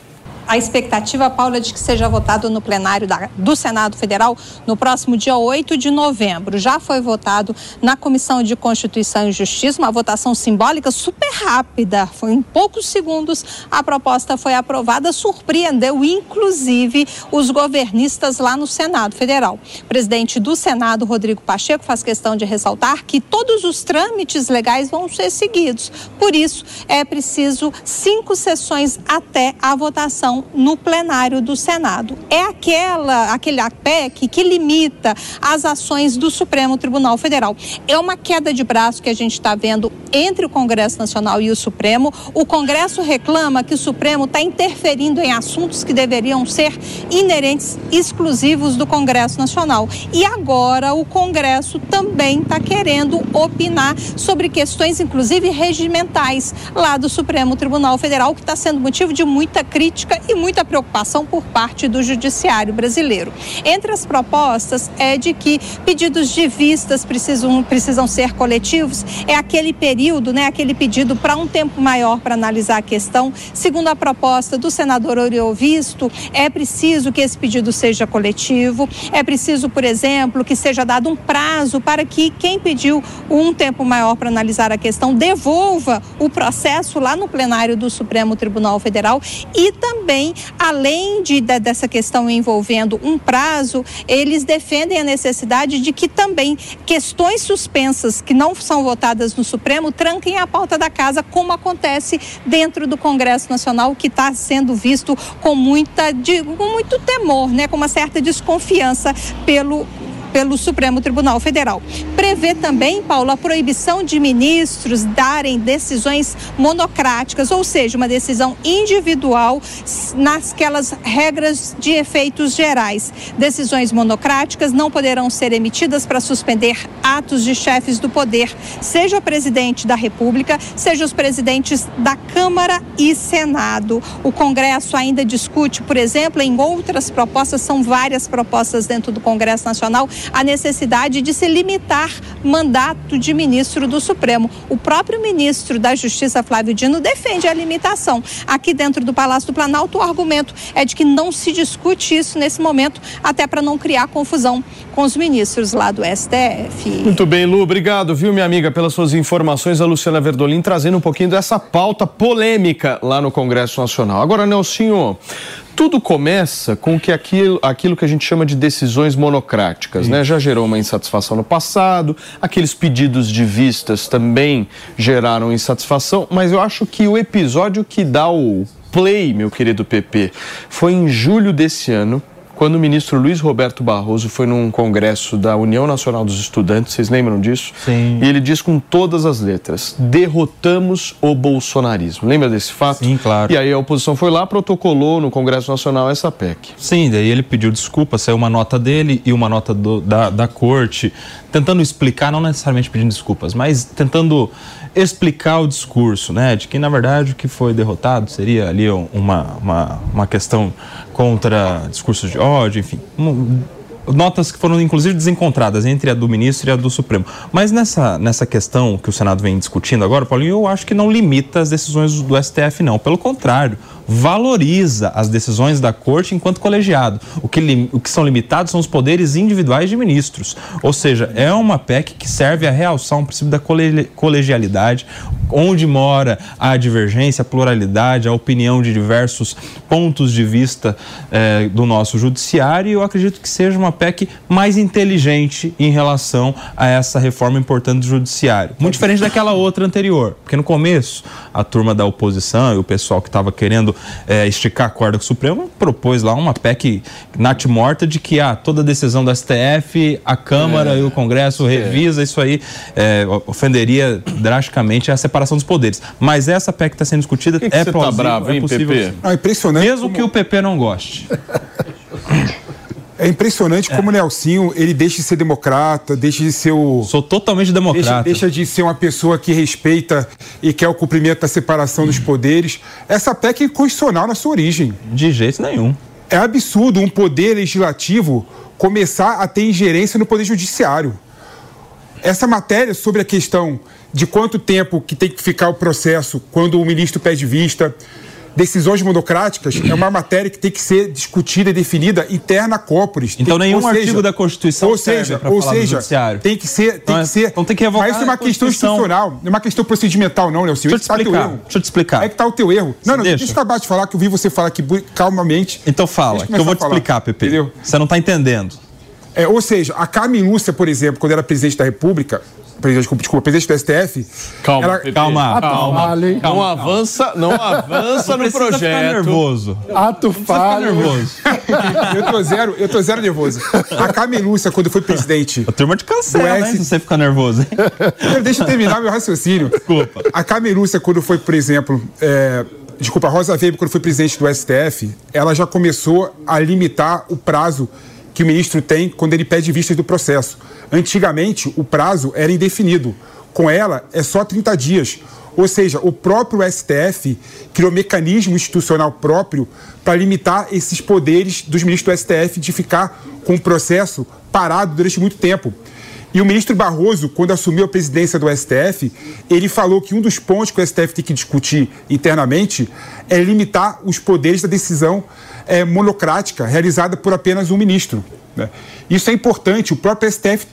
A expectativa, Paula, é de que seja votado no plenário da, do Senado Federal no próximo dia 8 de novembro. Já foi votado na Comissão de Constituição e Justiça, uma votação simbólica super rápida. Foi em poucos segundos a proposta foi aprovada, surpreendeu inclusive os governistas lá no Senado Federal. O presidente do Senado, Rodrigo Pacheco, faz questão de ressaltar que todos os trâmites legais vão ser seguidos. Por isso, é preciso cinco sessões até a votação no plenário do Senado. É aquela, aquele PEC que limita as ações do Supremo Tribunal Federal. É uma queda de braço que a gente está vendo entre o Congresso Nacional e o Supremo. O Congresso reclama que o Supremo está interferindo em assuntos que deveriam ser inerentes, exclusivos do Congresso Nacional. E agora o Congresso também está querendo opinar sobre questões, inclusive regimentais, lá do Supremo Tribunal Federal, que está sendo motivo de muita crítica e muita preocupação por parte do judiciário brasileiro. Entre as propostas é de que pedidos de vistas precisam, precisam ser coletivos, é aquele período, né, aquele pedido para um tempo maior para analisar a questão. Segundo a proposta do senador Oriovisto, é preciso que esse pedido seja coletivo, é preciso, por exemplo, que seja dado um prazo para que quem pediu um tempo maior para analisar a questão devolva o processo lá no plenário do Supremo Tribunal Federal e também, além de, de, dessa questão envolvendo um prazo, eles defendem a necessidade de que também questões suspensas que não são votadas no Supremo tranquem a pauta da casa, como acontece dentro do Congresso Nacional, que está sendo visto com muita, de, com muito temor, né, com uma certa desconfiança pelo pelo Supremo Tribunal Federal. Prevê também, Paulo, a proibição de ministros darem decisões monocráticas, ou seja, uma decisão individual nasquelas regras de efeitos gerais. Decisões monocráticas não poderão ser emitidas para suspender atos de chefes do poder, seja o presidente da República, seja os presidentes da Câmara e Senado. O Congresso ainda discute, por exemplo, em outras propostas, são várias propostas dentro do Congresso Nacional, a necessidade de se limitar mandato de ministro do Supremo. O próprio ministro da Justiça, Flávio Dino, defende a limitação. Aqui dentro do Palácio do Planalto, o argumento é de que não se discute isso nesse momento, até para não criar confusão com os ministros lá do STF. Muito bem, Lu, obrigado, viu, minha amiga, pelas suas informações. A Luciana Verdolim trazendo um pouquinho dessa pauta polêmica lá no Congresso Nacional. Agora, Nelsinho, tudo começa com que aquilo, aquilo que a gente chama de decisões monocráticas, né? Já gerou uma insatisfação no passado, aqueles pedidos de vistas também geraram insatisfação, mas eu acho que o episódio que dá o play, meu querido PP, foi em julho desse ano, quando o ministro Luiz Roberto Barroso foi num congresso da União Nacional dos Estudantes, vocês lembram disso? Sim. E ele diz com todas as letras: derrotamos o bolsonarismo. Lembra desse fato? Sim, claro. E aí a oposição foi lá, protocolou no Congresso Nacional essa PEC. Sim, daí ele pediu desculpa, saiu uma nota dele e uma nota do, da, da corte, tentando explicar, não necessariamente pedindo desculpas, mas tentando explicar o discurso, né? De que, na verdade, o que foi derrotado seria ali uma, uma, uma questão contra discursos de ódio, enfim. Notas que foram inclusive desencontradas entre a do ministro e a do Supremo. Mas nessa, nessa questão que o Senado vem discutindo agora, Paulinho, eu acho que não limita as decisões do STF, não. Pelo contrário, valoriza as decisões da corte enquanto colegiado. O que, o que são limitados são os poderes individuais de ministros. Ou seja, é uma PEC que serve a realçar um princípio da colegialidade, onde mora a divergência, a pluralidade, a opinião de diversos pontos de vista eh, do nosso judiciário. E eu acredito que seja uma PEC mais inteligente em relação a essa reforma importante do judiciário. Muito diferente daquela outra anterior. Porque no começo, a turma da oposição e o pessoal que estava querendo é, esticar a corda com o Supremo propôs lá uma PEC nat-morta de que ah, toda decisão do STF, a Câmara é. e o Congresso revisa é. isso aí, é, ofenderia drasticamente a separação dos poderes. Mas essa PEC está sendo discutida, que que é você plausível, tá bravo, é hein, possível. PP? Ah, impressionante. Mesmo como... que o PP não goste. É impressionante como o Nelsinho, ele deixa de ser democrata, deixa de ser o... Sou totalmente democrata. Deixa, deixa de ser uma pessoa que respeita e quer o cumprimento da separação dos poderes. Essa PEC é constitucional na sua origem. De jeito nenhum. É absurdo um poder legislativo começar a ter ingerência no poder judiciário. Essa matéria sobre a questão de quanto tempo que tem que ficar o processo quando o ministro pede vista, decisões monocráticas é uma matéria que tem que ser discutida e definida interna à corporis. Então tem, nenhum artigo da Constituição ou seja, ou seja, tem que ser, tem então, que ser. Então tem que revogar mas isso é uma questão institucional, não é uma questão procedimental, não, Nelson. Deixa eu te tá explicar. erro. Deixa eu te explicar. É que tá o teu erro. Não, não, deixa. deixa eu acabar de falar que eu vi você falar aqui calmamente. Então fala, que eu vou te explicar, Pepe. Entendeu? Você não está entendendo. É, ou seja, a Carmen Lúcia, por exemplo, quando era presidente da República, presidente, desculpa, presidente do STF. Calma, ela, calma, calma, falho. Não avança, não avança no Ficar projeto. nervoso. Ato Ficar falho. nervoso. eu tô zero, eu tô zero nervoso. A Carmen Lúcia, quando foi presidente. A turma te cancela, hein, S- se você ficar nervoso. hein? Deixa eu terminar meu raciocínio. Desculpa. A Carmen Lúcia, quando foi, por exemplo, é, desculpa, a Rosa Weber, quando foi presidente do STF, ela já começou a limitar o prazo que o ministro tem quando ele pede vistas do processo. Antigamente, o prazo era indefinido. Com ela, é só 30 dias. Ou seja, o próprio STF criou um mecanismo institucional próprio para limitar esses poderes dos ministros do STF de ficar com o processo parado durante muito tempo. E o ministro Barroso, quando assumiu a presidência do STF, ele falou que um dos pontos que o STF tem que discutir internamente é limitar os poderes da decisão é, monocrática realizada por apenas um ministro. Né? Isso é importante. O próprio STF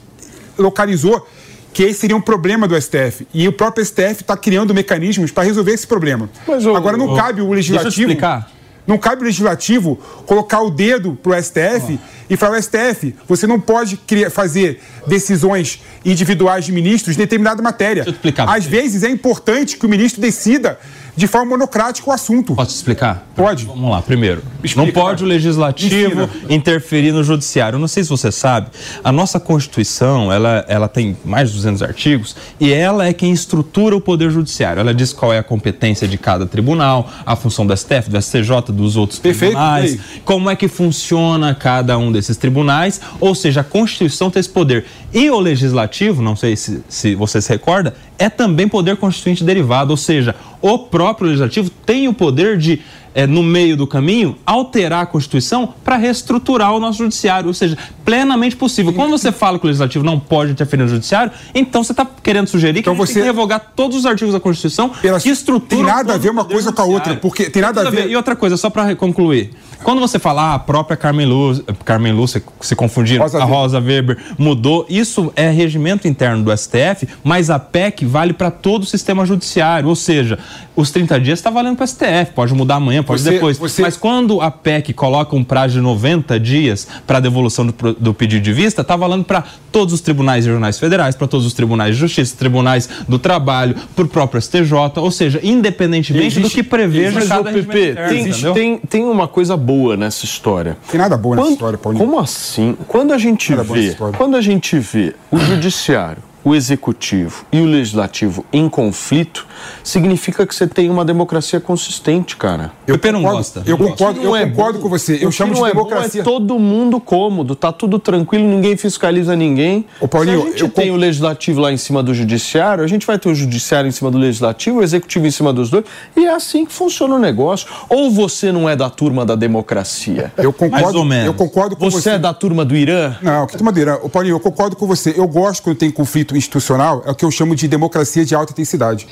localizou que esse seria um problema do STF. E o próprio STF está criando mecanismos para resolver esse problema. Mas, Agora, não cabe o legislativo. Deixa eu explicar. Não cabe o legislativo colocar o dedo para o STF oh. E falar: STF, você não pode criar, fazer decisões individuais de ministros em determinada matéria. Deixa eu explicar. Às vezes é importante que o ministro decida de forma monocrática o assunto. Posso explicar? Pode. Vamos lá, primeiro. Explica, não pode o legislativo Ensina. interferir no judiciário. Eu não sei se você sabe, a nossa Constituição, ela, ela tem mais de 200 artigos e ela é quem estrutura o poder judiciário. Ela diz qual é a competência de cada tribunal, a função do STF, do STJ, dos outros Perfeito, tribunais, como é que funciona cada um desses tribunais, ou seja, a Constituição tem esse poder. E o legislativo, não sei se, se você se recorda, é também poder constituinte derivado, ou seja, o próprio legislativo tem o poder de, é, no meio do caminho, alterar a Constituição para reestruturar o nosso judiciário, ou seja, plenamente possível. Quando você fala que o legislativo não pode interferir no judiciário, então você está querendo sugerir então que você tem que revogar todos os artigos da Constituição Pela... que estruturam. Tem nada a ver uma coisa com a outra, porque tem nada a ver. E outra coisa, só para concluir. Quando você fala ah, a própria Carmen Lúcia, Carmen Lúcia se confundindo, Rosa a Rosa Weber mudou, isso é regimento interno do STF, mas a PEC vale para todo o sistema judiciário, ou seja, os 30 dias está valendo para o STF, pode mudar amanhã, pode você, depois. Você... Mas quando a PEC coloca um prazo de 90 dias para a devolução do, do, pedido de vista, está valendo para todos os tribunais regionais federais, para todos os tribunais de justiça, tribunais do trabalho, para o próprio STJ, ou seja, independentemente existe, do que preveja cada PP, tem, tem, tem uma coisa boa nessa história. Tem nada boa nessa história, Paulinho. Como assim? Quando a gente vê, quando a gente vê o judiciário o executivo e o legislativo em conflito, significa que você tem uma democracia consistente, cara. Eu, eu não gosta. Eu concordo, eu é concordo com você. Eu chamo de democracia. É, todo mundo cômodo, tá tudo tranquilo, ninguém fiscaliza ninguém. Ô, Paulinho, Se a gente eu tem o legislativo lá em cima do judiciário, a gente vai ter o judiciário em cima do legislativo, o executivo em cima dos dois, e é assim que funciona o negócio. Ou você não é da turma da democracia? Eu concordo. Mais ou menos. Eu concordo com você. Você é da turma do Irã? Não, que turma do Irã? Ô, Paulinho, eu concordo com você. Eu gosto quando tem conflito conflito institucional é o que eu chamo de democracia de alta intensidade.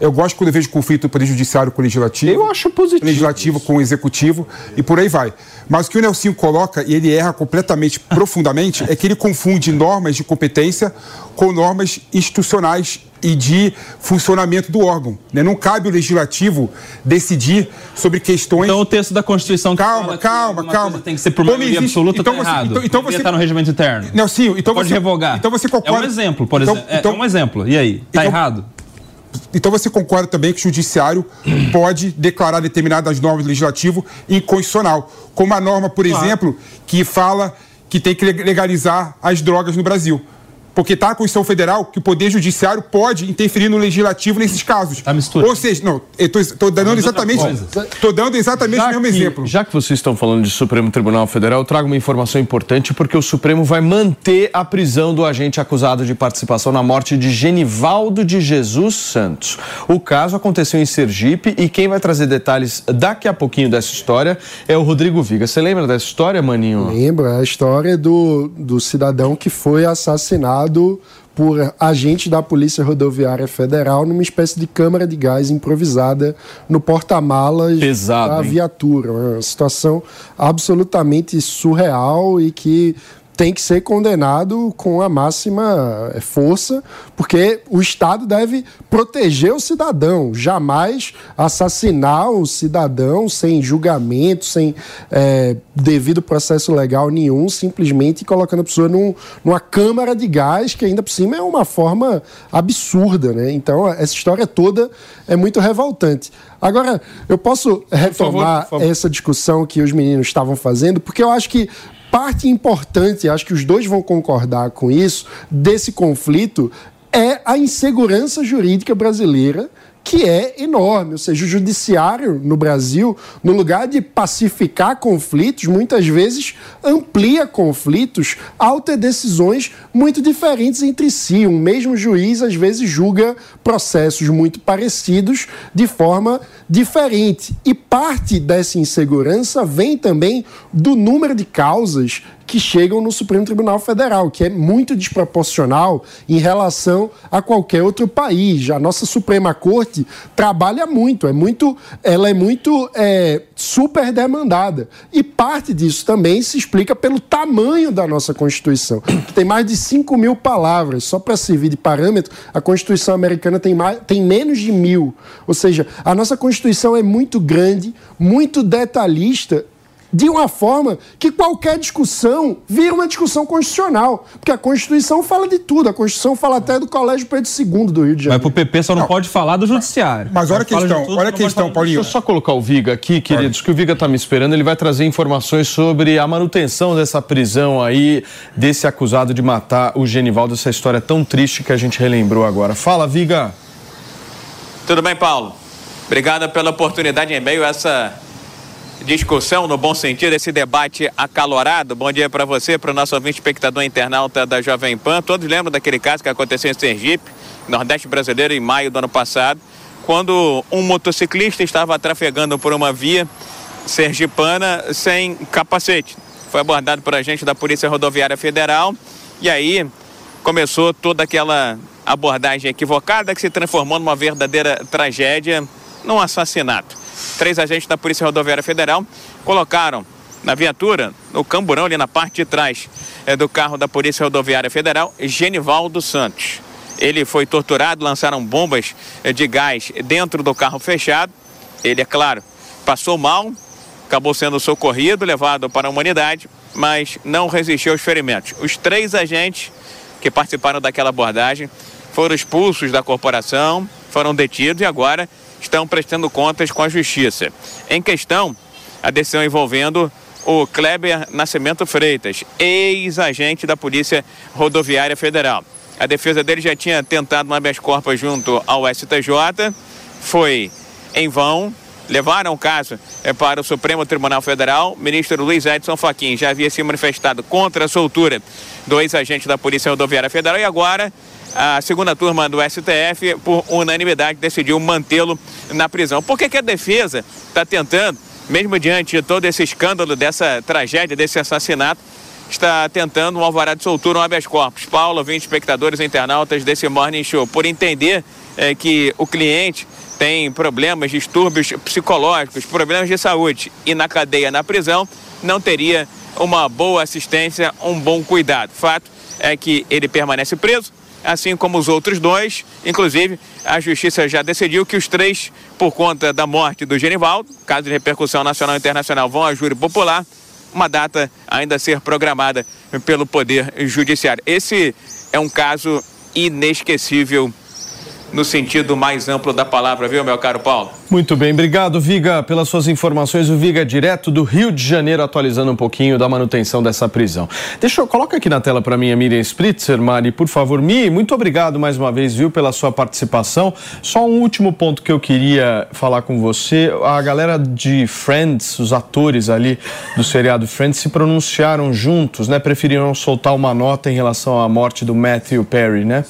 Eu gosto quando eu vejo conflito do Poder Judiciário com o Legislativo. Eu acho positivo. Legislativo isso. com o Executivo e por aí vai. Mas o que o Nelsinho coloca, e ele erra completamente, profundamente, é que ele confunde normas de competência com normas institucionais e de funcionamento do órgão. Né? Não cabe o legislativo decidir sobre questões. Então o texto da Constituição. Calma, calma, calma. Tem que ser por maioria existe... absoluta, então tá você, errado. Então, então você está no regimento interno. Não, sim. Então Pode você revogar. Então você concorda. É um exemplo, por então, exemplo. É, então, é um exemplo. E aí? Está então, errado? Então você concorda também que o judiciário pode declarar determinadas normas do legislativo inconstitucional, como a norma, por claro. exemplo, que fala que tem que legalizar as drogas no Brasil porque está a Constituição Federal que o Poder Judiciário pode interferir no Legislativo nesses casos. Tá misturando. Ou seja, não, eu estou dando exatamente, estou dando exatamente já o mesmo que, exemplo. Já que vocês estão falando de Supremo Tribunal Federal, eu trago uma informação importante porque o Supremo vai manter a prisão do agente acusado de participação na morte de Genivaldo de Jesus Santos. O caso aconteceu em Sergipe e quem vai trazer detalhes daqui a pouquinho dessa história é o Rodrigo Viga. Você lembra dessa história, Maninho? Lembro, é a história do, do cidadão que foi assassinado por agentes da Polícia Rodoviária Federal numa espécie de câmara de gás improvisada no porta-malas da viatura. Uma situação absolutamente surreal e que tem que ser condenado com a máxima força, porque o Estado deve proteger o cidadão, jamais assassinar o cidadão sem julgamento, sem é, devido processo legal nenhum, simplesmente colocando a pessoa num, numa câmara de gás, que ainda por cima é uma forma absurda. Né? Então, essa história toda é muito revoltante. Agora, eu posso retomar por favor, por favor. essa discussão que os meninos estavam fazendo, porque eu acho que parte importante, acho que os dois vão concordar com isso, desse conflito é a insegurança jurídica brasileira que é enorme. Ou seja, o judiciário no Brasil, no lugar de pacificar conflitos, muitas vezes amplia conflitos ao ter decisões muito diferentes entre si. Um mesmo juiz, às vezes, julga processos muito parecidos de forma diferente. E parte dessa insegurança vem também do número de causas que chegam no Supremo Tribunal Federal, que é muito desproporcional em relação a qualquer outro país. A nossa Suprema Corte trabalha muito, é muito, ela é muito é, super demandada. E parte disso também se explica pelo tamanho da nossa Constituição, que tem mais de 5 mil palavras. Só para servir de parâmetro, a Constituição americana tem, mais, tem menos de mil. Ou seja, a nossa Constituição é muito grande, muito detalhista de uma forma que qualquer discussão vira uma discussão constitucional. Porque a Constituição fala de tudo. A Constituição fala até do Colégio Pedro II do Rio de Janeiro. Mas pro PP só não, não. pode falar do Judiciário. Mas olha a questão, tudo, olha a questão, Paulinho. Deixa eu só colocar o Viga aqui, queridos, que o Viga está me esperando. Ele vai trazer informações sobre a manutenção dessa prisão aí, desse acusado de matar o Genivaldo, essa história tão triste que a gente relembrou agora. Fala, Viga. Tudo bem, Paulo? Obrigada pela oportunidade em meio a essa discussão, no bom sentido, esse debate acalorado. Bom dia para você, para o nosso ouvinte espectador internauta da Jovem Pan. Todos lembram daquele caso que aconteceu em Sergipe, Nordeste brasileiro, em maio do ano passado, quando um motociclista estava trafegando por uma via sergipana sem capacete. Foi abordado por agente da Polícia Rodoviária Federal e aí começou toda aquela abordagem equivocada que se transformou numa verdadeira tragédia, num assassinato três agentes da Polícia Rodoviária Federal colocaram na viatura, no camburão ali na parte de trás é, do carro da Polícia Rodoviária Federal, Genivaldo Santos. Ele foi torturado, lançaram bombas é, de gás dentro do carro fechado. Ele, é claro, passou mal, acabou sendo socorrido, levado para a humanidade, mas não resistiu aos ferimentos. Os três agentes que participaram daquela abordagem foram expulsos da corporação, foram detidos e agora estão prestando contas com a Justiça. Em questão, a decisão envolvendo o Kleber Nascimento Freitas, ex-agente da Polícia Rodoviária Federal. A defesa dele já tinha tentado um habeas corpus junto ao STJ, foi em vão. Levaram o caso é, para o Supremo Tribunal Federal. O ministro Luiz Edson Fachin já havia se manifestado contra a soltura do ex-agente da Polícia Rodoviária Federal e agora a segunda turma do STF, por unanimidade, decidiu mantê-lo na prisão. Por que, que a defesa está tentando, mesmo diante de todo esse escândalo, dessa tragédia, desse assassinato, está tentando um alvará de soltura, um habeas corpus? Paulo, 20 espectadores internautas desse Morning Show, por entender é, que o cliente tem problemas, distúrbios psicológicos, problemas de saúde e na cadeia, na prisão, não teria uma boa assistência, um bom cuidado. Fato é que ele permanece preso, assim como os outros dois. Inclusive, a justiça já decidiu que os três, por conta da morte do Genivaldo, caso de repercussão nacional e internacional, vão a júri popular. Uma data ainda a ser programada pelo Poder Judiciário. Esse é um caso inesquecível no sentido mais amplo da palavra, viu, meu caro Paulo? Muito bem, obrigado, Viga, pelas suas informações. O Viga direto do Rio de Janeiro, atualizando um pouquinho da manutenção dessa prisão. Deixa eu, coloca aqui na tela para mim a Miriam Spritzer, Mari, por favor. Mi, muito obrigado mais uma vez, viu, pela sua participação. Só um último ponto que eu queria falar com você. A galera de Friends, os atores ali do seriado Friends, se pronunciaram juntos, né? Preferiram soltar uma nota em relação à morte do Matthew Perry, né?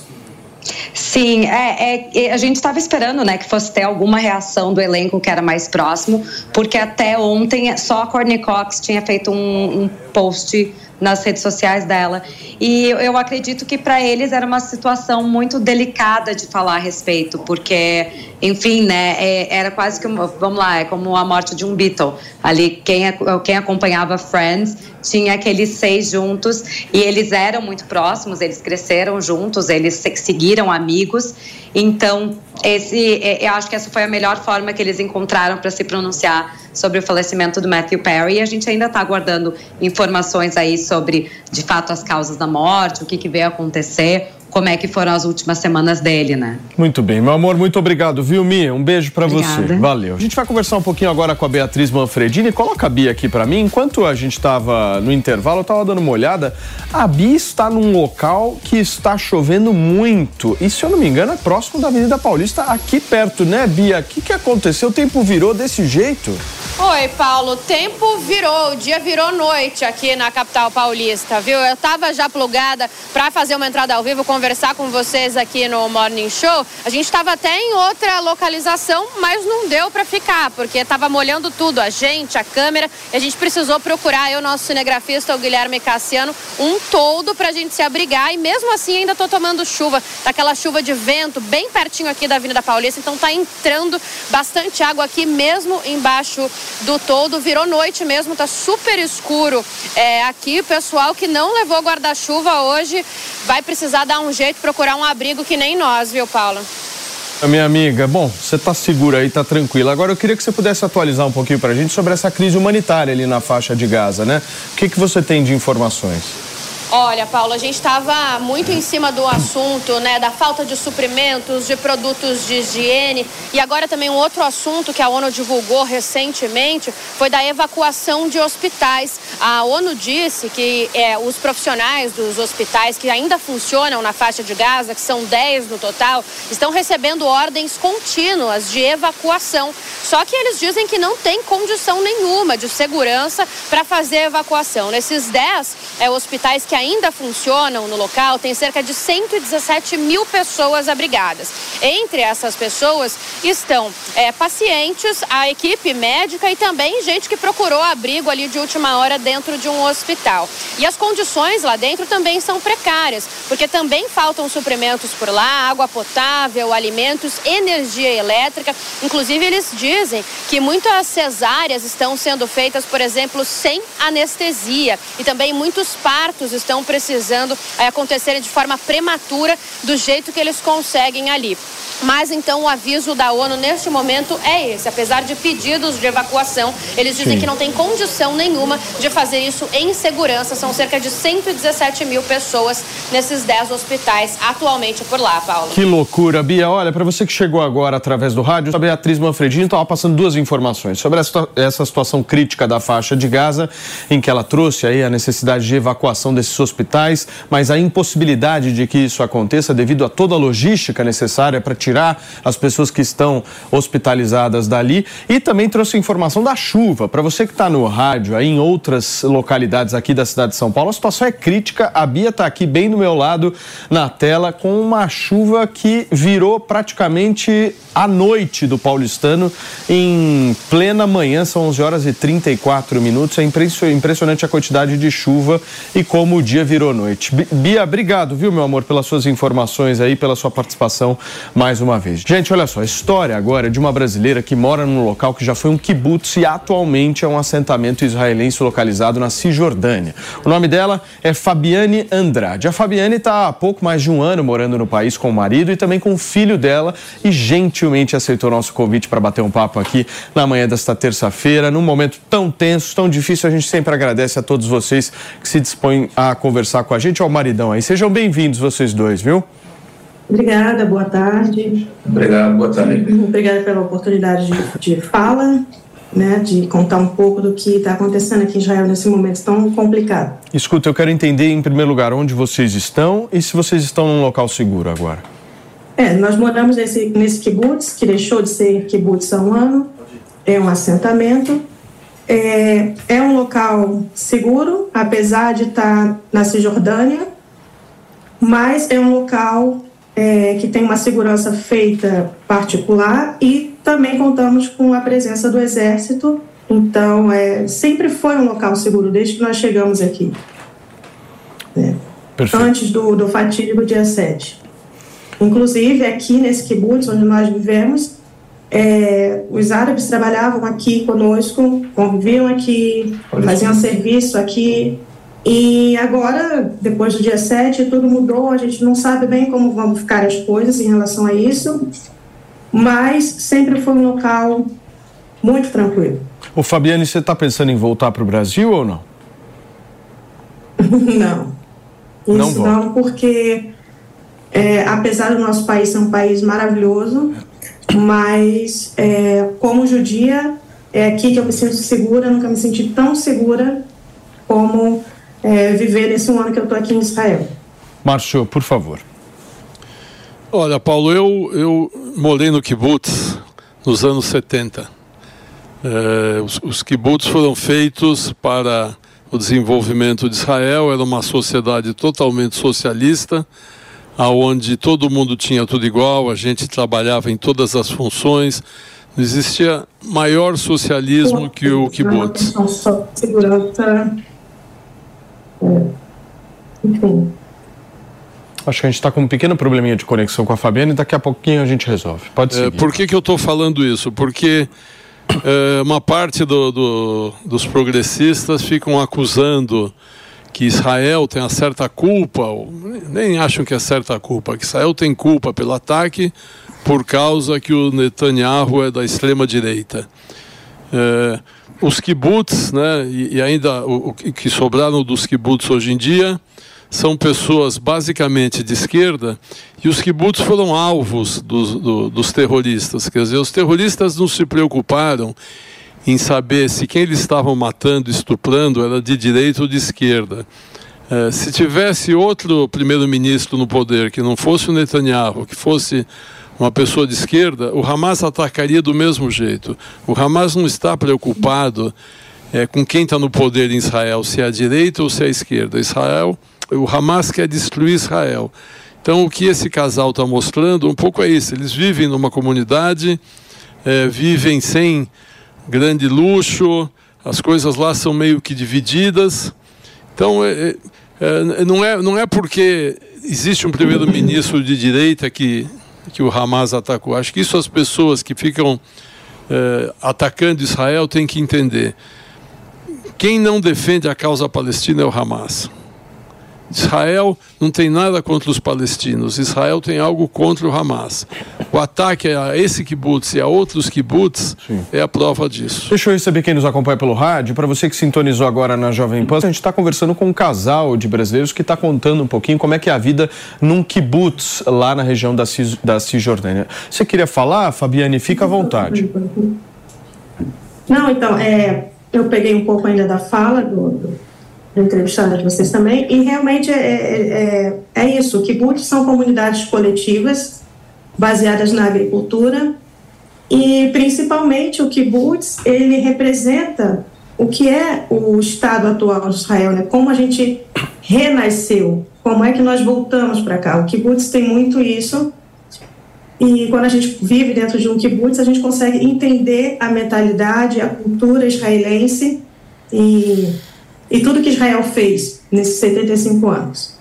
Sim, é, é, a gente estava esperando né, que fosse ter alguma reação do elenco que era mais próximo, porque até ontem só a Courtney Cox tinha feito um, um post nas redes sociais dela. E eu acredito que para eles era uma situação muito delicada de falar a respeito, porque, enfim, né, é, era quase que, vamos lá, é como a morte de um Beatle. Ali, quem, quem acompanhava Friends tinha aqueles seis juntos e eles eram muito próximos, eles cresceram juntos, eles seguiram amigos. Então, esse, é, eu acho que essa foi a melhor forma que eles encontraram para se pronunciar sobre o falecimento do Matthew Perry. E a gente ainda está aguardando informações aí sobre, de fato, as causas da morte, o que, que veio acontecer. Como é que foram as últimas semanas dele, né? Muito bem, meu amor, muito obrigado, viu, Mia? Um beijo para você. Valeu. A gente vai conversar um pouquinho agora com a Beatriz Manfredini. Coloca a Bia aqui para mim. Enquanto a gente estava no intervalo, eu estava dando uma olhada. A Bia está num local que está chovendo muito. E se eu não me engano, é próximo da Avenida Paulista, aqui perto, né, Bia? O que, que aconteceu? O tempo virou desse jeito? Oi, Paulo. O tempo virou, o dia virou noite aqui na capital paulista, viu? Eu estava já plugada para fazer uma entrada ao vivo, conversar com vocês aqui no Morning Show. A gente estava até em outra localização, mas não deu para ficar, porque estava molhando tudo, a gente, a câmera, e a gente precisou procurar, eu, nosso cinegrafista, o Guilherme Cassiano, um todo para a gente se abrigar, e mesmo assim ainda estou tomando chuva, daquela chuva de vento, bem pertinho aqui da Avenida Paulista, então está entrando bastante água aqui mesmo embaixo do todo. Virou noite mesmo, tá super escuro é, aqui. O pessoal que não levou guarda-chuva hoje vai precisar dar um jeito, procurar um abrigo que nem nós, viu, Paulo? Minha amiga, bom, você está segura aí, está tranquila. Agora eu queria que você pudesse atualizar um pouquinho para a gente sobre essa crise humanitária ali na faixa de Gaza, né? O que, que você tem de informações? Olha, Paulo, a gente estava muito em cima do assunto, né, da falta de suprimentos, de produtos de higiene e agora também um outro assunto que a ONU divulgou recentemente foi da evacuação de hospitais. A ONU disse que é, os profissionais dos hospitais que ainda funcionam na faixa de Gaza, que são 10 no total, estão recebendo ordens contínuas de evacuação. Só que eles dizem que não tem condição nenhuma de segurança para fazer a evacuação. Nesses 10 é, hospitais que ainda funcionam no local, tem cerca de 117 mil pessoas abrigadas. Entre essas pessoas estão é, pacientes, a equipe médica e também gente que procurou abrigo ali de última hora dentro de um hospital. E as condições lá dentro também são precárias, porque também faltam suprimentos por lá, água potável, alimentos, energia elétrica. Inclusive, eles dizem que muitas cesáreas estão sendo feitas, por exemplo, sem anestesia. E também muitos partos estão estão precisando acontecerem de forma prematura, do jeito que eles conseguem ali. Mas então o aviso da ONU neste momento é esse. Apesar de pedidos de evacuação, eles dizem Sim. que não tem condição nenhuma de fazer isso em segurança. São cerca de 117 mil pessoas nesses 10 hospitais atualmente por lá, Paulo. Que loucura, Bia. Olha, para você que chegou agora através do rádio, a Beatriz Manfredini estava passando duas informações sobre essa, essa situação crítica da faixa de Gaza, em que ela trouxe aí a necessidade de evacuação desses hospitais, mas a impossibilidade de que isso aconteça devido a toda a logística necessária para tirar as pessoas que estão hospitalizadas dali. E também trouxe informação da chuva. Para você que está no rádio, aí em outras localidades aqui da cidade de São Paulo, a situação é crítica. A Bia está aqui bem do meu lado na tela com uma chuva que virou praticamente a noite do paulistano em plena manhã, são 11 horas e 34 minutos. É impressionante a quantidade de chuva e como o dia virou noite. Bia, obrigado, viu, meu amor, pelas suas informações aí, pela sua participação mais uma vez. Gente, olha só, a história agora é de uma brasileira que mora num local que já foi um kibbutz e atualmente é um assentamento israelense localizado na Cisjordânia. O nome dela é Fabiane Andrade. A Fabiane está há pouco mais de um ano morando no país com o marido e também com o filho dela e gentilmente aceitou nosso convite para bater um papo aqui na manhã desta terça-feira, num momento tão tenso, tão difícil. A gente sempre agradece a todos vocês que se dispõem a conversar com a gente, ao maridão aí. Sejam bem-vindos vocês dois, viu? Obrigada, boa tarde. Obrigado, boa tarde. Obrigada pela oportunidade de, de fala, né, de contar um pouco do que está acontecendo aqui em Israel nesse momento tão complicado. Escuta, eu quero entender em primeiro lugar onde vocês estão e se vocês estão num local seguro agora. É, nós moramos nesse, nesse kibbutz, que deixou de ser kibbutz há um ano, é um assentamento. É, é um local seguro, apesar de estar na Cisjordânia, mas é um local é, que tem uma segurança feita particular e também contamos com a presença do Exército. Então, é, sempre foi um local seguro desde que nós chegamos aqui. É, antes do, do fatídico dia 7. Inclusive, aqui nesse kibbutz onde nós vivemos, é, os árabes trabalhavam aqui conosco, conviviam aqui, faziam serviço aqui, e agora, depois do dia 7, tudo mudou, a gente não sabe bem como vão ficar as coisas em relação a isso, mas sempre foi um local muito tranquilo. O Fabiane, você está pensando em voltar para o Brasil ou não? não. Isso não, não porque é, apesar do nosso país ser um país maravilhoso, mas é, como judia, é aqui que eu me sinto segura, nunca me senti tão segura como é, viver nesse um ano que eu estou aqui em Israel. Márcio, por favor. Olha, Paulo, eu, eu morei no kibbutz nos anos 70. É, os, os kibbutz foram feitos para o desenvolvimento de Israel, era uma sociedade totalmente socialista, aonde todo mundo tinha tudo igual, a gente trabalhava em todas as funções, não existia maior socialismo que o kibbutz. Segurança, é, enfim. Acho que a gente está com um pequeno probleminha de conexão com a Fabiana e daqui a pouquinho a gente resolve. Pode ser. É, por que, que eu estou falando isso? Porque é, uma parte do, do, dos progressistas ficam acusando que Israel tem uma certa culpa, nem acham que é certa culpa, que Israel tem culpa pelo ataque por causa que o Netanyahu é da extrema direita. É, os kibbutz, né, e, e ainda o, o, que sobraram dos kibbutz hoje em dia, são pessoas basicamente de esquerda e os kibbutz foram alvos dos, do, dos terroristas. Quer dizer, os terroristas não se preocuparam em saber se quem eles estavam matando, estuprando, era de direita ou de esquerda. É, se tivesse outro primeiro-ministro no poder que não fosse o Netanyahu, que fosse uma pessoa de esquerda, o Hamas atacaria do mesmo jeito. O Hamas não está preocupado é, com quem está no poder em Israel, se é a direita ou se é a esquerda. Israel o Hamas quer destruir Israel. Então, o que esse casal está mostrando um pouco é isso: eles vivem numa comunidade, é, vivem sem grande luxo, as coisas lá são meio que divididas. Então, é, é, não, é, não é porque existe um primeiro-ministro de direita que, que o Hamas atacou. Acho que isso as pessoas que ficam é, atacando Israel têm que entender. Quem não defende a causa palestina é o Hamas. Israel não tem nada contra os palestinos, Israel tem algo contra o Hamas. O ataque a esse kibbutz e a outros kibbutz Sim. é a prova disso. Deixa eu receber quem nos acompanha pelo rádio. Para você que sintonizou agora na Jovem Pan, a gente está conversando com um casal de brasileiros que está contando um pouquinho como é que é a vida num kibbutz lá na região da, Cis, da Cisjordânia. Você queria falar, Fabiane? Fica à vontade. Não, então, é, eu peguei um pouco ainda da fala do, do entrevistada de vocês também, e realmente é, é, é, é isso, kibbutz são comunidades coletivas baseadas na agricultura e principalmente o kibbutz, ele representa o que é o estado atual de Israel, né? como a gente renasceu, como é que nós voltamos para cá. O kibbutz tem muito isso, e quando a gente vive dentro de um kibbutz, a gente consegue entender a mentalidade, a cultura israelense e e tudo que Israel fez nesses 75 anos.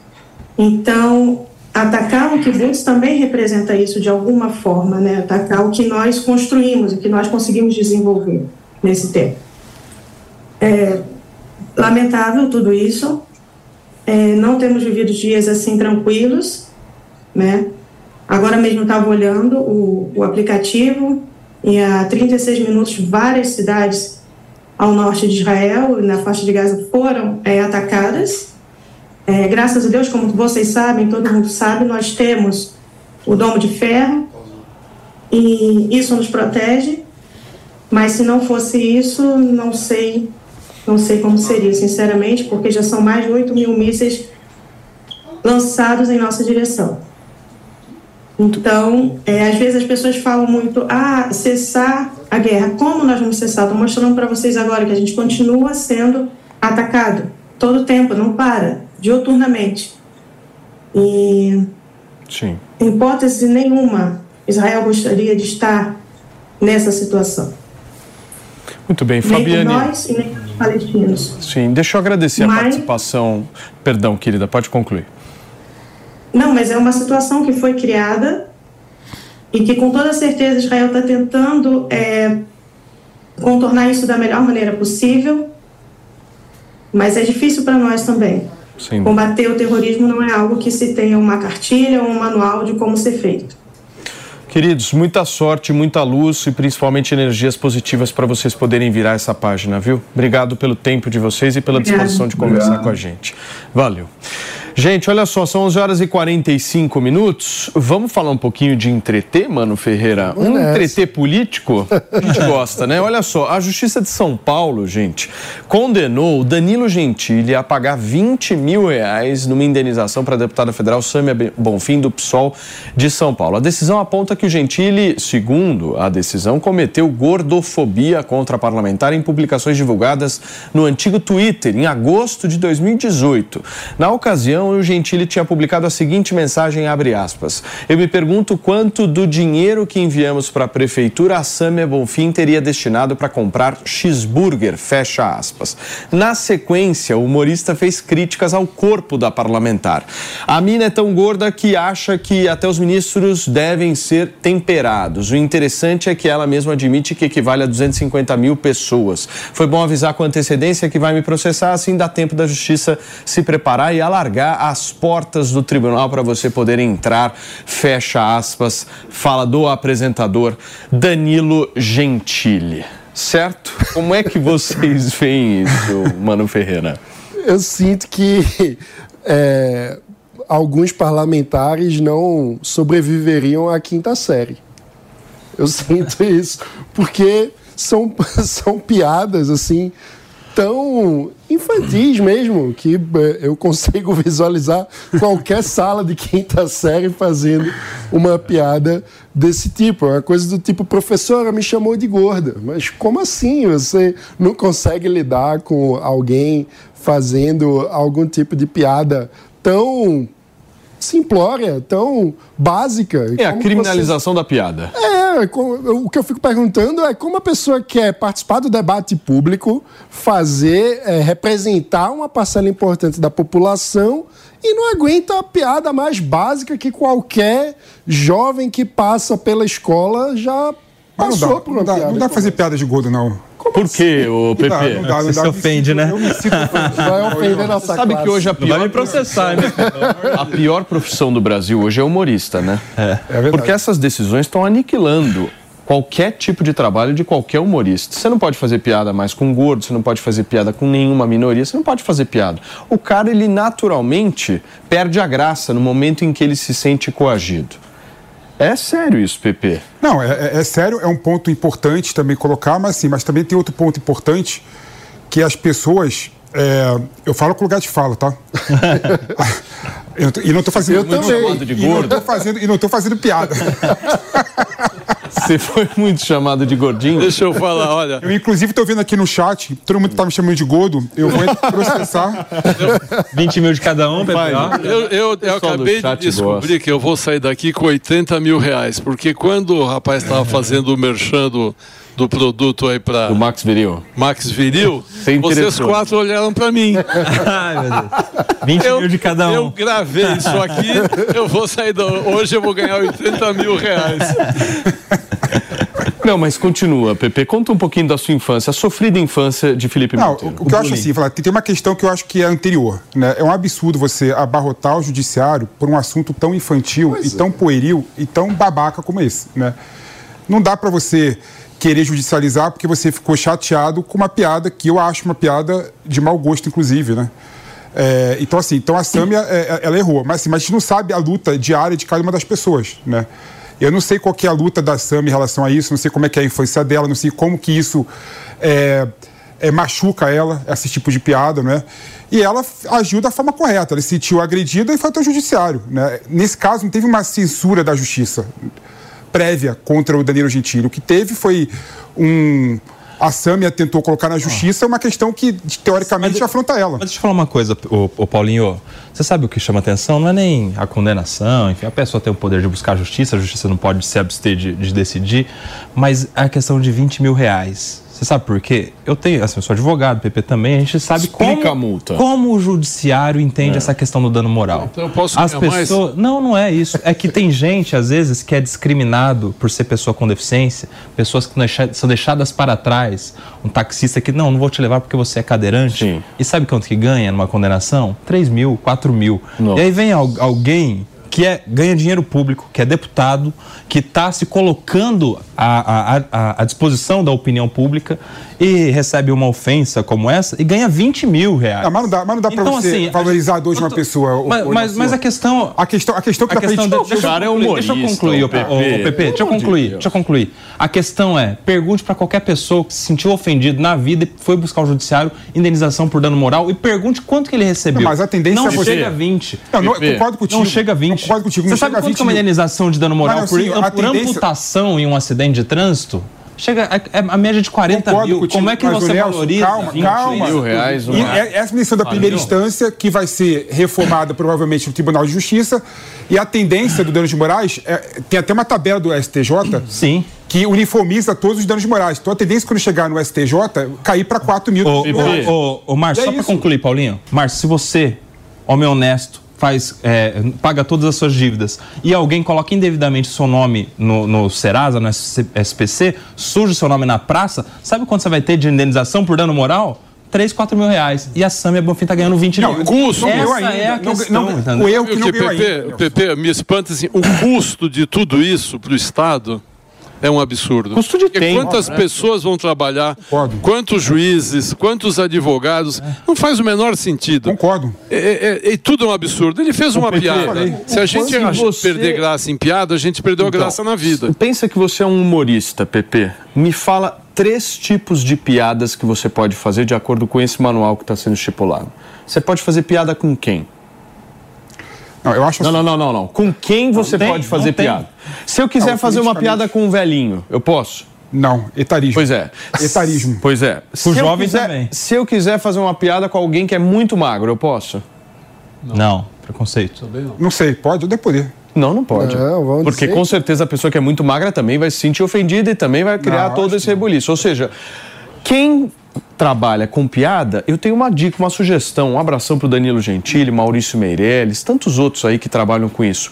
Então, atacar o kibbutz também representa isso de alguma forma, né? Atacar o que nós construímos, o que nós conseguimos desenvolver nesse tempo. É lamentável tudo isso. É, não temos vivido dias assim tranquilos, né? Agora mesmo estava olhando o, o aplicativo e há 36 minutos várias cidades ao norte de Israel, na faixa de Gaza, foram é, atacadas. É, graças a Deus, como vocês sabem, todo mundo sabe, nós temos o domo de ferro e isso nos protege. Mas se não fosse isso, não sei, não sei como seria, sinceramente, porque já são mais de 8 mil mísseis lançados em nossa direção. Então, é, às vezes as pessoas falam muito, ah, cessar a guerra. Como nós vamos cessar? Estou mostrando para vocês agora que a gente continua sendo atacado todo o tempo, não para, dioturnamente. E, Sim. em hipótese nenhuma, Israel gostaria de estar nessa situação. Muito bem, Fabiane. Nem nós e nem os palestinos. Sim, deixa eu agradecer Mas... a participação. Perdão, querida, pode concluir. Não, mas é uma situação que foi criada e que com toda certeza Israel está tentando é, contornar isso da melhor maneira possível, mas é difícil para nós também. Sim. Combater o terrorismo não é algo que se tenha uma cartilha ou um manual de como ser feito. Queridos, muita sorte, muita luz e principalmente energias positivas para vocês poderem virar essa página, viu? Obrigado pelo tempo de vocês e pela disposição de conversar Obrigado. com a gente. Valeu. Gente, olha só, são 11 horas e 45 minutos. Vamos falar um pouquinho de entreter, Mano Ferreira? Um entreter político? A gente gosta, né? Olha só, a Justiça de São Paulo, gente, condenou o Danilo Gentili a pagar 20 mil reais numa indenização para a deputada federal Sâmia Bonfim do PSOL de São Paulo. A decisão aponta que o Gentili, segundo a decisão, cometeu gordofobia contra a parlamentar em publicações divulgadas no antigo Twitter em agosto de 2018. Na ocasião, o Gentili tinha publicado a seguinte mensagem, abre aspas. Eu me pergunto quanto do dinheiro que enviamos para a prefeitura a Samia Bonfim teria destinado para comprar cheeseburger, fecha aspas. Na sequência, o humorista fez críticas ao corpo da parlamentar. A mina é tão gorda que acha que até os ministros devem ser temperados. O interessante é que ela mesma admite que equivale a 250 mil pessoas. Foi bom avisar com antecedência que vai me processar, assim dá tempo da justiça se preparar e alargar as portas do tribunal para você poder entrar, fecha aspas, fala do apresentador Danilo Gentili. Certo? Como é que vocês veem isso, Mano Ferreira? Eu sinto que é, alguns parlamentares não sobreviveriam à quinta série. Eu sinto isso, porque são, são piadas assim tão infantis mesmo que é, eu consigo visualizar qualquer sala de quinta série fazendo uma piada desse tipo. É uma coisa do tipo, professora me chamou de gorda. Mas como assim? Você não consegue lidar com alguém fazendo algum tipo de piada tão simplória, tão básica. É a criminalização você... da piada. É, o que eu fico perguntando é como a pessoa quer participar do debate público, fazer, é, representar uma parcela importante da população e não aguenta a piada mais básica que qualquer jovem que passa pela escola já passou dá, por uma não dá, piada. Não dá pra fazer piada de gordo, não. Por quê, o PP? Não dá, não dá, não Você se ofende, né? Eu me sinto Vai ofender nossa Você sabe classe. que hoje a pior... Vai me processar, né? A pior profissão do Brasil hoje é humorista, né? É. verdade. Porque essas decisões estão aniquilando qualquer tipo de trabalho de qualquer humorista. Você não pode fazer piada mais com gordo, você não pode fazer piada com nenhuma minoria, você não pode fazer piada. O cara, ele naturalmente perde a graça no momento em que ele se sente coagido. É sério isso, PP. Não, é, é- é sério, é um ponto importante também colocar, mas sim, mas também tem outro ponto importante, que as pessoas. é, eu falo com lugar de fala, tá? Eu e não tô fazendo. Eu não também. De E não gordo. tô fazendo, e não tô fazendo piada. Você foi muito chamado de gordinho? Deixa eu falar, olha. Eu, inclusive, tô vendo aqui no chat, todo mundo tá me chamando de gordo. Eu vou processar. 20 mil de cada um, Pepe. Eu, eu, eu acabei de descobrir gosta. que eu vou sair daqui com 80 mil reais, porque quando o rapaz estava fazendo o merchan do, do produto aí para O Max Viril. Max Viril, Você vocês quatro olharam para mim. Ai, meu Deus. 20 Eu, mil de cada eu um. gravei isso aqui, eu vou sair do, hoje eu vou ganhar 80 mil reais. Não, mas continua, PP. Conta um pouquinho da sua infância, a sofrida infância de Felipe Não, o, Monteiro. o que eu acho assim, falar, tem uma questão que eu acho que é anterior. Né? É um absurdo você abarrotar o judiciário por um assunto tão infantil e tão pueril e tão babaca como esse. Né? Não dá pra você querer judicializar porque você ficou chateado com uma piada que eu acho uma piada de mau gosto, inclusive, né? É, então, assim, então a Sâmia, é, é, ela errou. Mas, assim, mas a gente não sabe a luta diária de cada uma das pessoas, né? Eu não sei qual é a luta da Sâmia em relação a isso, não sei como é que é a infância dela, não sei como que isso é, é, machuca ela, esse tipo de piada, né? E ela agiu da forma correta, ela se sentiu agredida e foi até o judiciário, né? Nesse caso, não teve uma censura da justiça prévia contra o Danilo Gentili. O que teve foi um... A Sâmia tentou colocar na justiça uma questão que, teoricamente, afronta ela. Mas deixa eu falar uma coisa, ô, ô Paulinho. Você sabe o que chama atenção? Não é nem a condenação, enfim, a pessoa tem o poder de buscar justiça, a justiça não pode se abster de, de decidir, mas a questão de 20 mil reais. Você sabe por quê? Eu tenho, assim, eu sou advogado, PP também, a gente sabe Explica como, a multa. como o judiciário entende essa questão do dano moral. Então eu posso As ganhar mais? pessoas, não, não é isso. É que tem gente, às vezes, que é discriminado por ser pessoa com deficiência, pessoas que são deixadas para trás. Um taxista que, não, não vou te levar porque você é cadeirante. Sim. E sabe quanto que ganha numa condenação? 3 mil, 4 mil. Nossa. E aí vem al- alguém que é, ganha dinheiro público, que é deputado, que está se colocando à, à, à, disposição da opinião pública e recebe uma ofensa como essa e ganha 20 mil reais. Não, mas não dá, mas não dá então, para você assim, valorizar dois uma pessoa. Mas, mas, mas, a questão. A questão, a questão que a questão frente, deixa, cara é humorista, deixa eu concluir, o PP. O, o PP deixa eu concluir, deixa eu concluir. A questão é: pergunte para qualquer pessoa que se sentiu ofendido na vida e foi buscar o judiciário indenização por dano moral e pergunte quanto que ele recebeu. Não, mas a tendência não é você... chega a 20. Não, não, concordo contigo. Não chega a 20. Concordo contigo. Você sabe quanto que é uma indenização de dano moral por, assim, por tendência... amputação em um acidente de trânsito? Chega a, é a média de 40 Concordo mil. Contigo, Como é que você Nelson, valoriza calma, 20 calma. mil reais? E é, essa missão da primeira instância, que vai ser reformada provavelmente no Tribunal de Justiça, e a tendência do dano de morais, é, tem até uma tabela do STJ Sim. que uniformiza todos os danos de morais. Então a tendência quando chegar no STJ, cair para 4 mil. Ô, ô, ô, ô Márcio, é só para concluir, Paulinho. Márcio, se você, homem honesto, faz, é, paga todas as suas dívidas e alguém coloca indevidamente seu nome no, no Serasa, no SPC, surge seu nome na praça, sabe quanto você vai ter de indenização por dano moral? 3, 4 mil reais. E a Samia Bonfim está ganhando 20 não, mil. Custo. Essa ainda. é a questão. Não, não, o erro que não PP, ainda. PP, me espanta assim, o custo de tudo isso para o Estado é um absurdo. Custo de tempo. Quantas né? pessoas vão trabalhar? Concordo. Quantos juízes? Quantos advogados? É. Não faz o menor sentido. Concordo. E, e, e tudo é um absurdo. Ele fez uma piada. Se a gente você... perder graça em piada, a gente perdeu então, a graça na vida. Pensa que você é um humorista, Pepe. Me fala três tipos de piadas que você pode fazer de acordo com esse manual que está sendo estipulado. Você pode fazer piada com quem? Não, eu acho não, assim... não, não, não, não. Com quem você tem, pode fazer piada? Se eu quiser não, fazer uma piada com um velhinho, eu posso? Não, etarismo. Pois é. Etarismo. Pois é. Com jovem quiser, também. Se eu quiser fazer uma piada com alguém que é muito magro, eu posso? Não. não preconceito. Também não. Não sei, pode ou poder. Não, não pode. Não, Porque dizer. com certeza a pessoa que é muito magra também vai se sentir ofendida e também vai criar não, todo esse rebuliço. Ou seja, quem trabalha com piada, eu tenho uma dica, uma sugestão, um abração para o Danilo Gentili, Maurício Meirelles, tantos outros aí que trabalham com isso.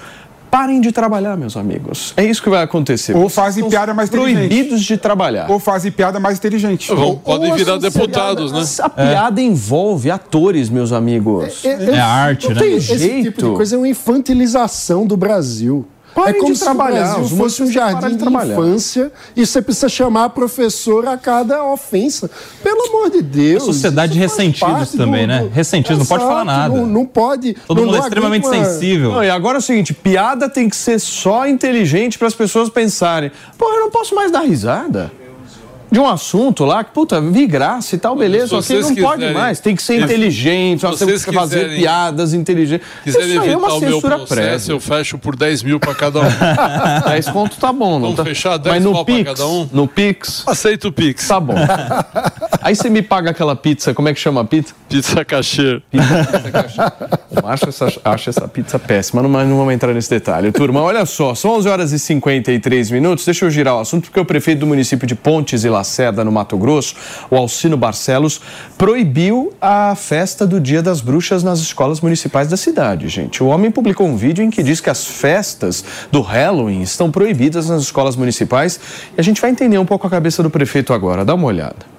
Parem de trabalhar, meus amigos. É isso que vai acontecer. Ou fazem piada mais inteligente. Proibidos de trabalhar. Ou fazem piada mais inteligente. Ou, ou podem virar deputados, né? A piada é. envolve atores, meus amigos. É, é, é arte, né? Esse jeito. tipo de coisa é uma infantilização do Brasil. Parem é como de se trabalhar. o fosse um jardim de, de infância e você precisa chamar a professora a cada ofensa. Pelo amor de Deus. A sociedade de ressentidos também, do, né? Ressentidos, não pode falar nada. Não, não pode. Todo não, mundo é extremamente uma... sensível. Não, e agora é o seguinte: piada tem que ser só inteligente para as pessoas pensarem. Pô, eu não posso mais dar risada de um assunto lá que, puta, vi graça e tal, beleza, só que não quiserem, pode mais, tem que ser inteligente, nós temos que fazer quiserem, piadas inteligentes. Quiserem Isso aí é uma censura prévia. Eu fecho por 10 mil para cada um. 10 conto tá bom, não Vamos tá? fechar 10 Mas no Pix, para cada um? No Pix? Aceito o Pix. Tá bom. aí você me paga aquela pizza, como é que chama a pizza? Pizza cachê. Pizza, Eu acho essa, acho essa pizza péssima, mas não vamos entrar nesse detalhe. Turma, olha só, são 11 horas e 53 minutos, deixa eu girar o assunto, porque o prefeito do município de Pontes e Lacerda, no Mato Grosso, o Alcino Barcelos, proibiu a festa do Dia das Bruxas nas escolas municipais da cidade, gente. O homem publicou um vídeo em que diz que as festas do Halloween estão proibidas nas escolas municipais e a gente vai entender um pouco a cabeça do prefeito agora. Dá uma olhada.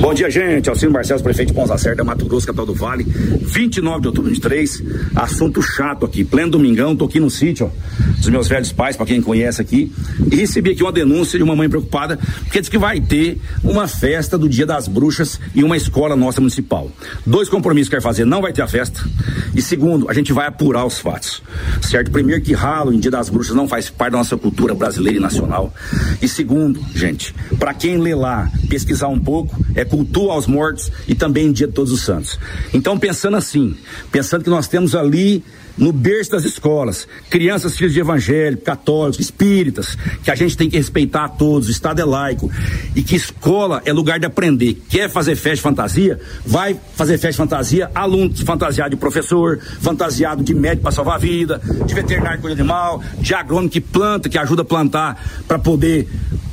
Bom dia, gente. Alcino Barcelos, prefeito de Pons Lacerda, Mato Grosso, capital do Vale. 29 de outubro de 23. Assunto chato aqui. Pleno domingão, tô aqui no sítio, ó, dos meus velhos pais, para quem conhece aqui. E recebi aqui uma denúncia de uma mãe preocupada, porque diz que vai ter uma festa do Dia das Bruxas em uma escola nossa municipal. Dois compromissos que quer fazer: não vai ter a festa. E segundo, a gente vai apurar os fatos. Certo? Primeiro, que Halloween, Dia das Bruxas, não faz parte da nossa cultura brasileira e nacional. E segundo, gente, para quem lê lá, pesquisar um pouco, é cultua aos mortos e também dia de todos os santos. Então, pensando assim, pensando que nós temos ali no berço das escolas, crianças filhos de evangélicos, católicos, espíritas, que a gente tem que respeitar a todos, o Estado é laico, e que escola é lugar de aprender. Quer fazer festa de fantasia? Vai fazer festa de fantasia, aluno fantasiado de professor, fantasiado de médico para salvar a vida, de veterinário que cuida animal, de agrônomo que planta, que ajuda a plantar para poder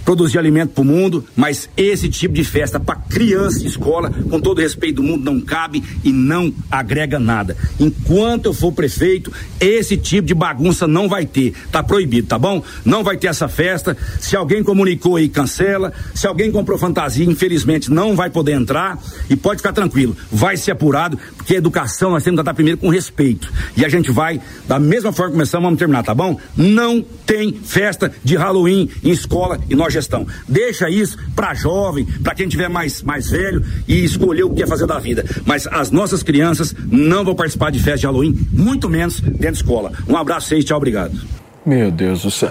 produzir alimento para o mundo, mas esse tipo de festa para criança e escola, com todo respeito do mundo, não cabe e não agrega nada. Enquanto eu for prefeito, esse tipo de bagunça não vai ter. Tá proibido, tá bom? Não vai ter essa festa. Se alguém comunicou aí, cancela. Se alguém comprou fantasia, infelizmente não vai poder entrar. E pode ficar tranquilo, vai ser apurado, porque a educação nós temos que tratar primeiro com respeito. E a gente vai, da mesma forma que começamos, vamos terminar, tá bom? Não tem festa de Halloween em escola e nós gestão. Deixa isso para jovem, para quem tiver mais, mais velho e escolher o que quer fazer da vida. Mas as nossas crianças não vão participar de festa de Halloween, muito menos dentro da escola. Um abraço e tchau, obrigado. Meu Deus do céu.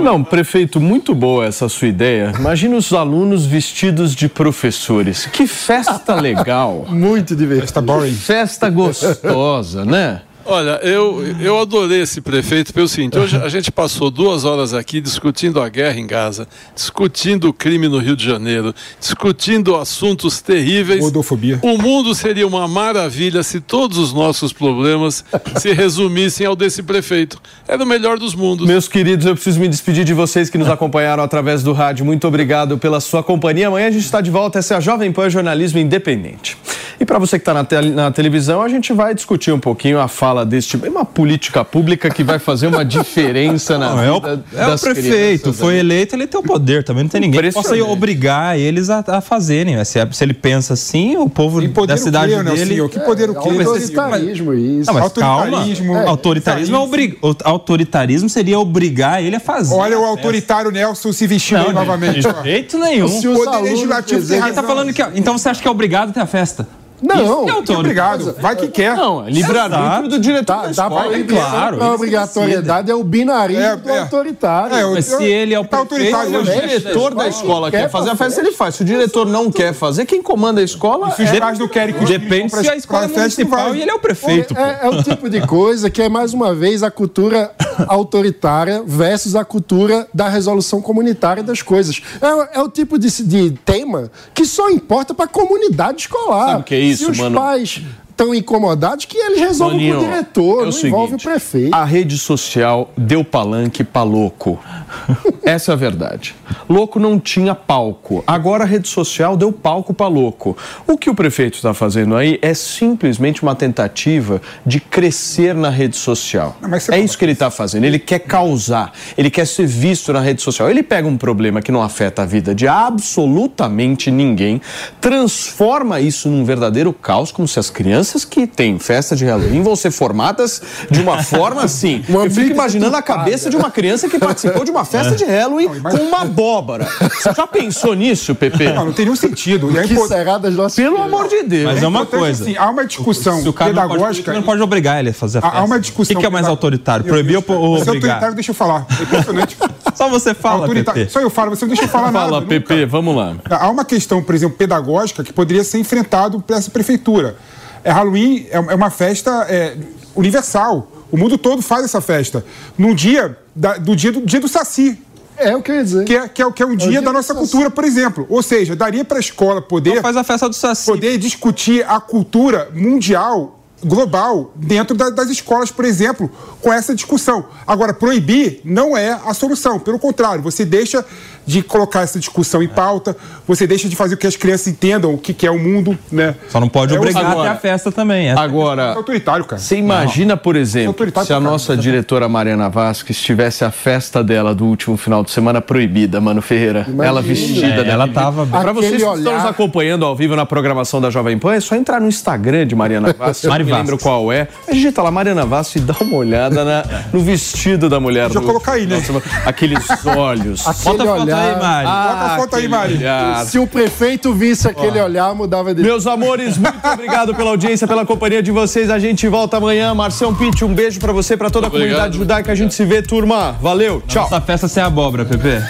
Não, prefeito, muito boa essa sua ideia. Imagina os alunos vestidos de professores. Que festa legal. muito divertido. Festa boring. Festa gostosa, né? Olha, eu, eu adorei esse prefeito pelo seguinte: hoje a gente passou duas horas aqui discutindo a guerra em Gaza, discutindo o crime no Rio de Janeiro, discutindo assuntos terríveis. Gordofobia. O mundo seria uma maravilha se todos os nossos problemas se resumissem ao desse prefeito. Era o melhor dos mundos. Meus queridos, eu preciso me despedir de vocês que nos acompanharam através do rádio. Muito obrigado pela sua companhia. Amanhã a gente está de volta. Essa é a Jovem Pan Jornalismo Independente. E para você que está na, te na televisão, a gente vai discutir um pouquinho a fala desse tipo. É uma política pública que vai fazer uma diferença na Não, vida é o, é das o prefeito, crianças, foi né? eleito, ele tem o poder também, não tem ninguém que possa obrigar eles a, a fazerem. né? Se, é- se ele pensa assim, o povo da o cidade quê, dele... O que poder o quê? Mas- Autoritarismo, isso. Não, mas calma. Autoritarismo. É, autoritarismo, é obri- o autoritarismo seria obrigar ele a fazer. Olha o autoritário Nelson se vestindo novamente. de jeito nenhum. Os Poder legislativo tem Ele tá razão. falando que. Então você acha que é obrigado a ter a festa? Não, é obrigado. Vai que quer. Não, é livre-arbítrio do diretor Dá, da dá escola. pra é claro, A obrigatoriedade é o binarismo É, do é. autoritário. É, eu- Mas se ele é o Tá prefeito, autoritário Se o diretor da escola quer quer fazer a festa, ele faz. Se o diretor não quer fazer, quem comanda a escola Se os é... pais não querem que Depende se a escola é municipal e ele é o prefeito. É, é o tipo de coisa que é, mais uma vez, a cultura autoritária versus a cultura da resolução comunitária das coisas. É, é o tipo de, de tema que só importa para a comunidade escolar. Sabe o que é isso, Se os pais estão incomodados, que eles resolvam Toninho, com o diretor, é não o envolve seguinte, o prefeito. A rede social deu palanque pra louco. Essa é a verdade. Louco não tinha palco. Agora a rede social deu palco pra louco. O que o prefeito está fazendo aí é simplesmente uma tentativa de crescer na rede social. Não, É isso que ele está fazendo. Ele quer causar, ele quer ser visto na rede social. Ele pega um problema que não afeta a vida de absolutamente ninguém, transforma isso num verdadeiro caos, como se as crianças que têm festa de Halloween vão ser formadas de uma forma assim. Uma Eu fico imaginando a cabeça de uma criança que participou de uma festa de Halloween com uma abóbora. Você já pensou nisso, Pepe? Não, não tem nenhum sentido. E é que impor- será das nossas Pelo amor de Deus. Mas é uma importante, coisa. assim, há uma discussão o cara não pode, pedagógica. não pode obrigar ele a fazer a Há- há festa. uma discussão O que, que é mais autoritário? Proibir ou, é obrigar? autoritário, deixa eu falar. É impressionante. Só você fala. Pepe. Só eu falo, você não deixa eu falar nada. Fala, nunca. Pepe, vamos lá. Há uma questão, por exemplo, pedagógica que poderia ser enfrentado por essa prefeitura. É, Halloween é é uma festa é, universal. O mundo todo faz essa festa. No dia da- do dia do dia do Saci. É o que eu ia dizer. Que é, que é, que é um dia, dia da nossa Saci. cultura, por exemplo. Ou seja, daria para a escola poder, Então faz a festa do Saci. poder discutir a cultura mundial, global, dentro da- das escolas, por exemplo, com essa discussão. Agora, proibir não é a solução. Pelo contrário, você deixa de colocar essa discussão em pauta, você deixa de fazer com que as crianças entendam o que, que é o mundo, né? Só não pode É o- obrigar Agora- a festa também. Essa- É Agora, autoritário, cara. Você imagina, por exemplo, Autoritário se a nossa caramba. diretora Mariana Vasques tivesse a festa dela do último final de semana proibida, Mano Ferreira. Ela vestida É, dela. ela tava- Pra vocês que Aquele estão nos olhar. acompanhando ao vivo na programação da Jovem Pan, é só entrar no Instagram de Mariana Vasques. Mari não me lembro qual é. Digita lá Mariana Vasques e dá uma olhada na- no vestido da mulher. Deixa eu colocar aí, né? Nossa, Aqueles olhos. Aquele Bota olhar. Aí, Mari. Bota a foto aí, Mari. olhar. Se o prefeito visse aquele olhar, mudava de. Meus amores, muito obrigado pela audiência, pela companhia de vocês. A gente volta amanhã. Marcião Pitt, um beijo pra você, pra toda a Obrigado. comunidade judaica. A gente se vê, turma. Valeu, tchau. Nossa festa sem abóbora, Pepe.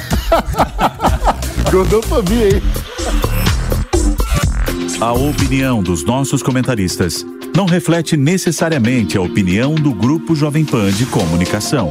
Gordofobia aí. A opinião dos nossos comentaristas não reflete necessariamente a opinião do Grupo Jovem Pan de Comunicação.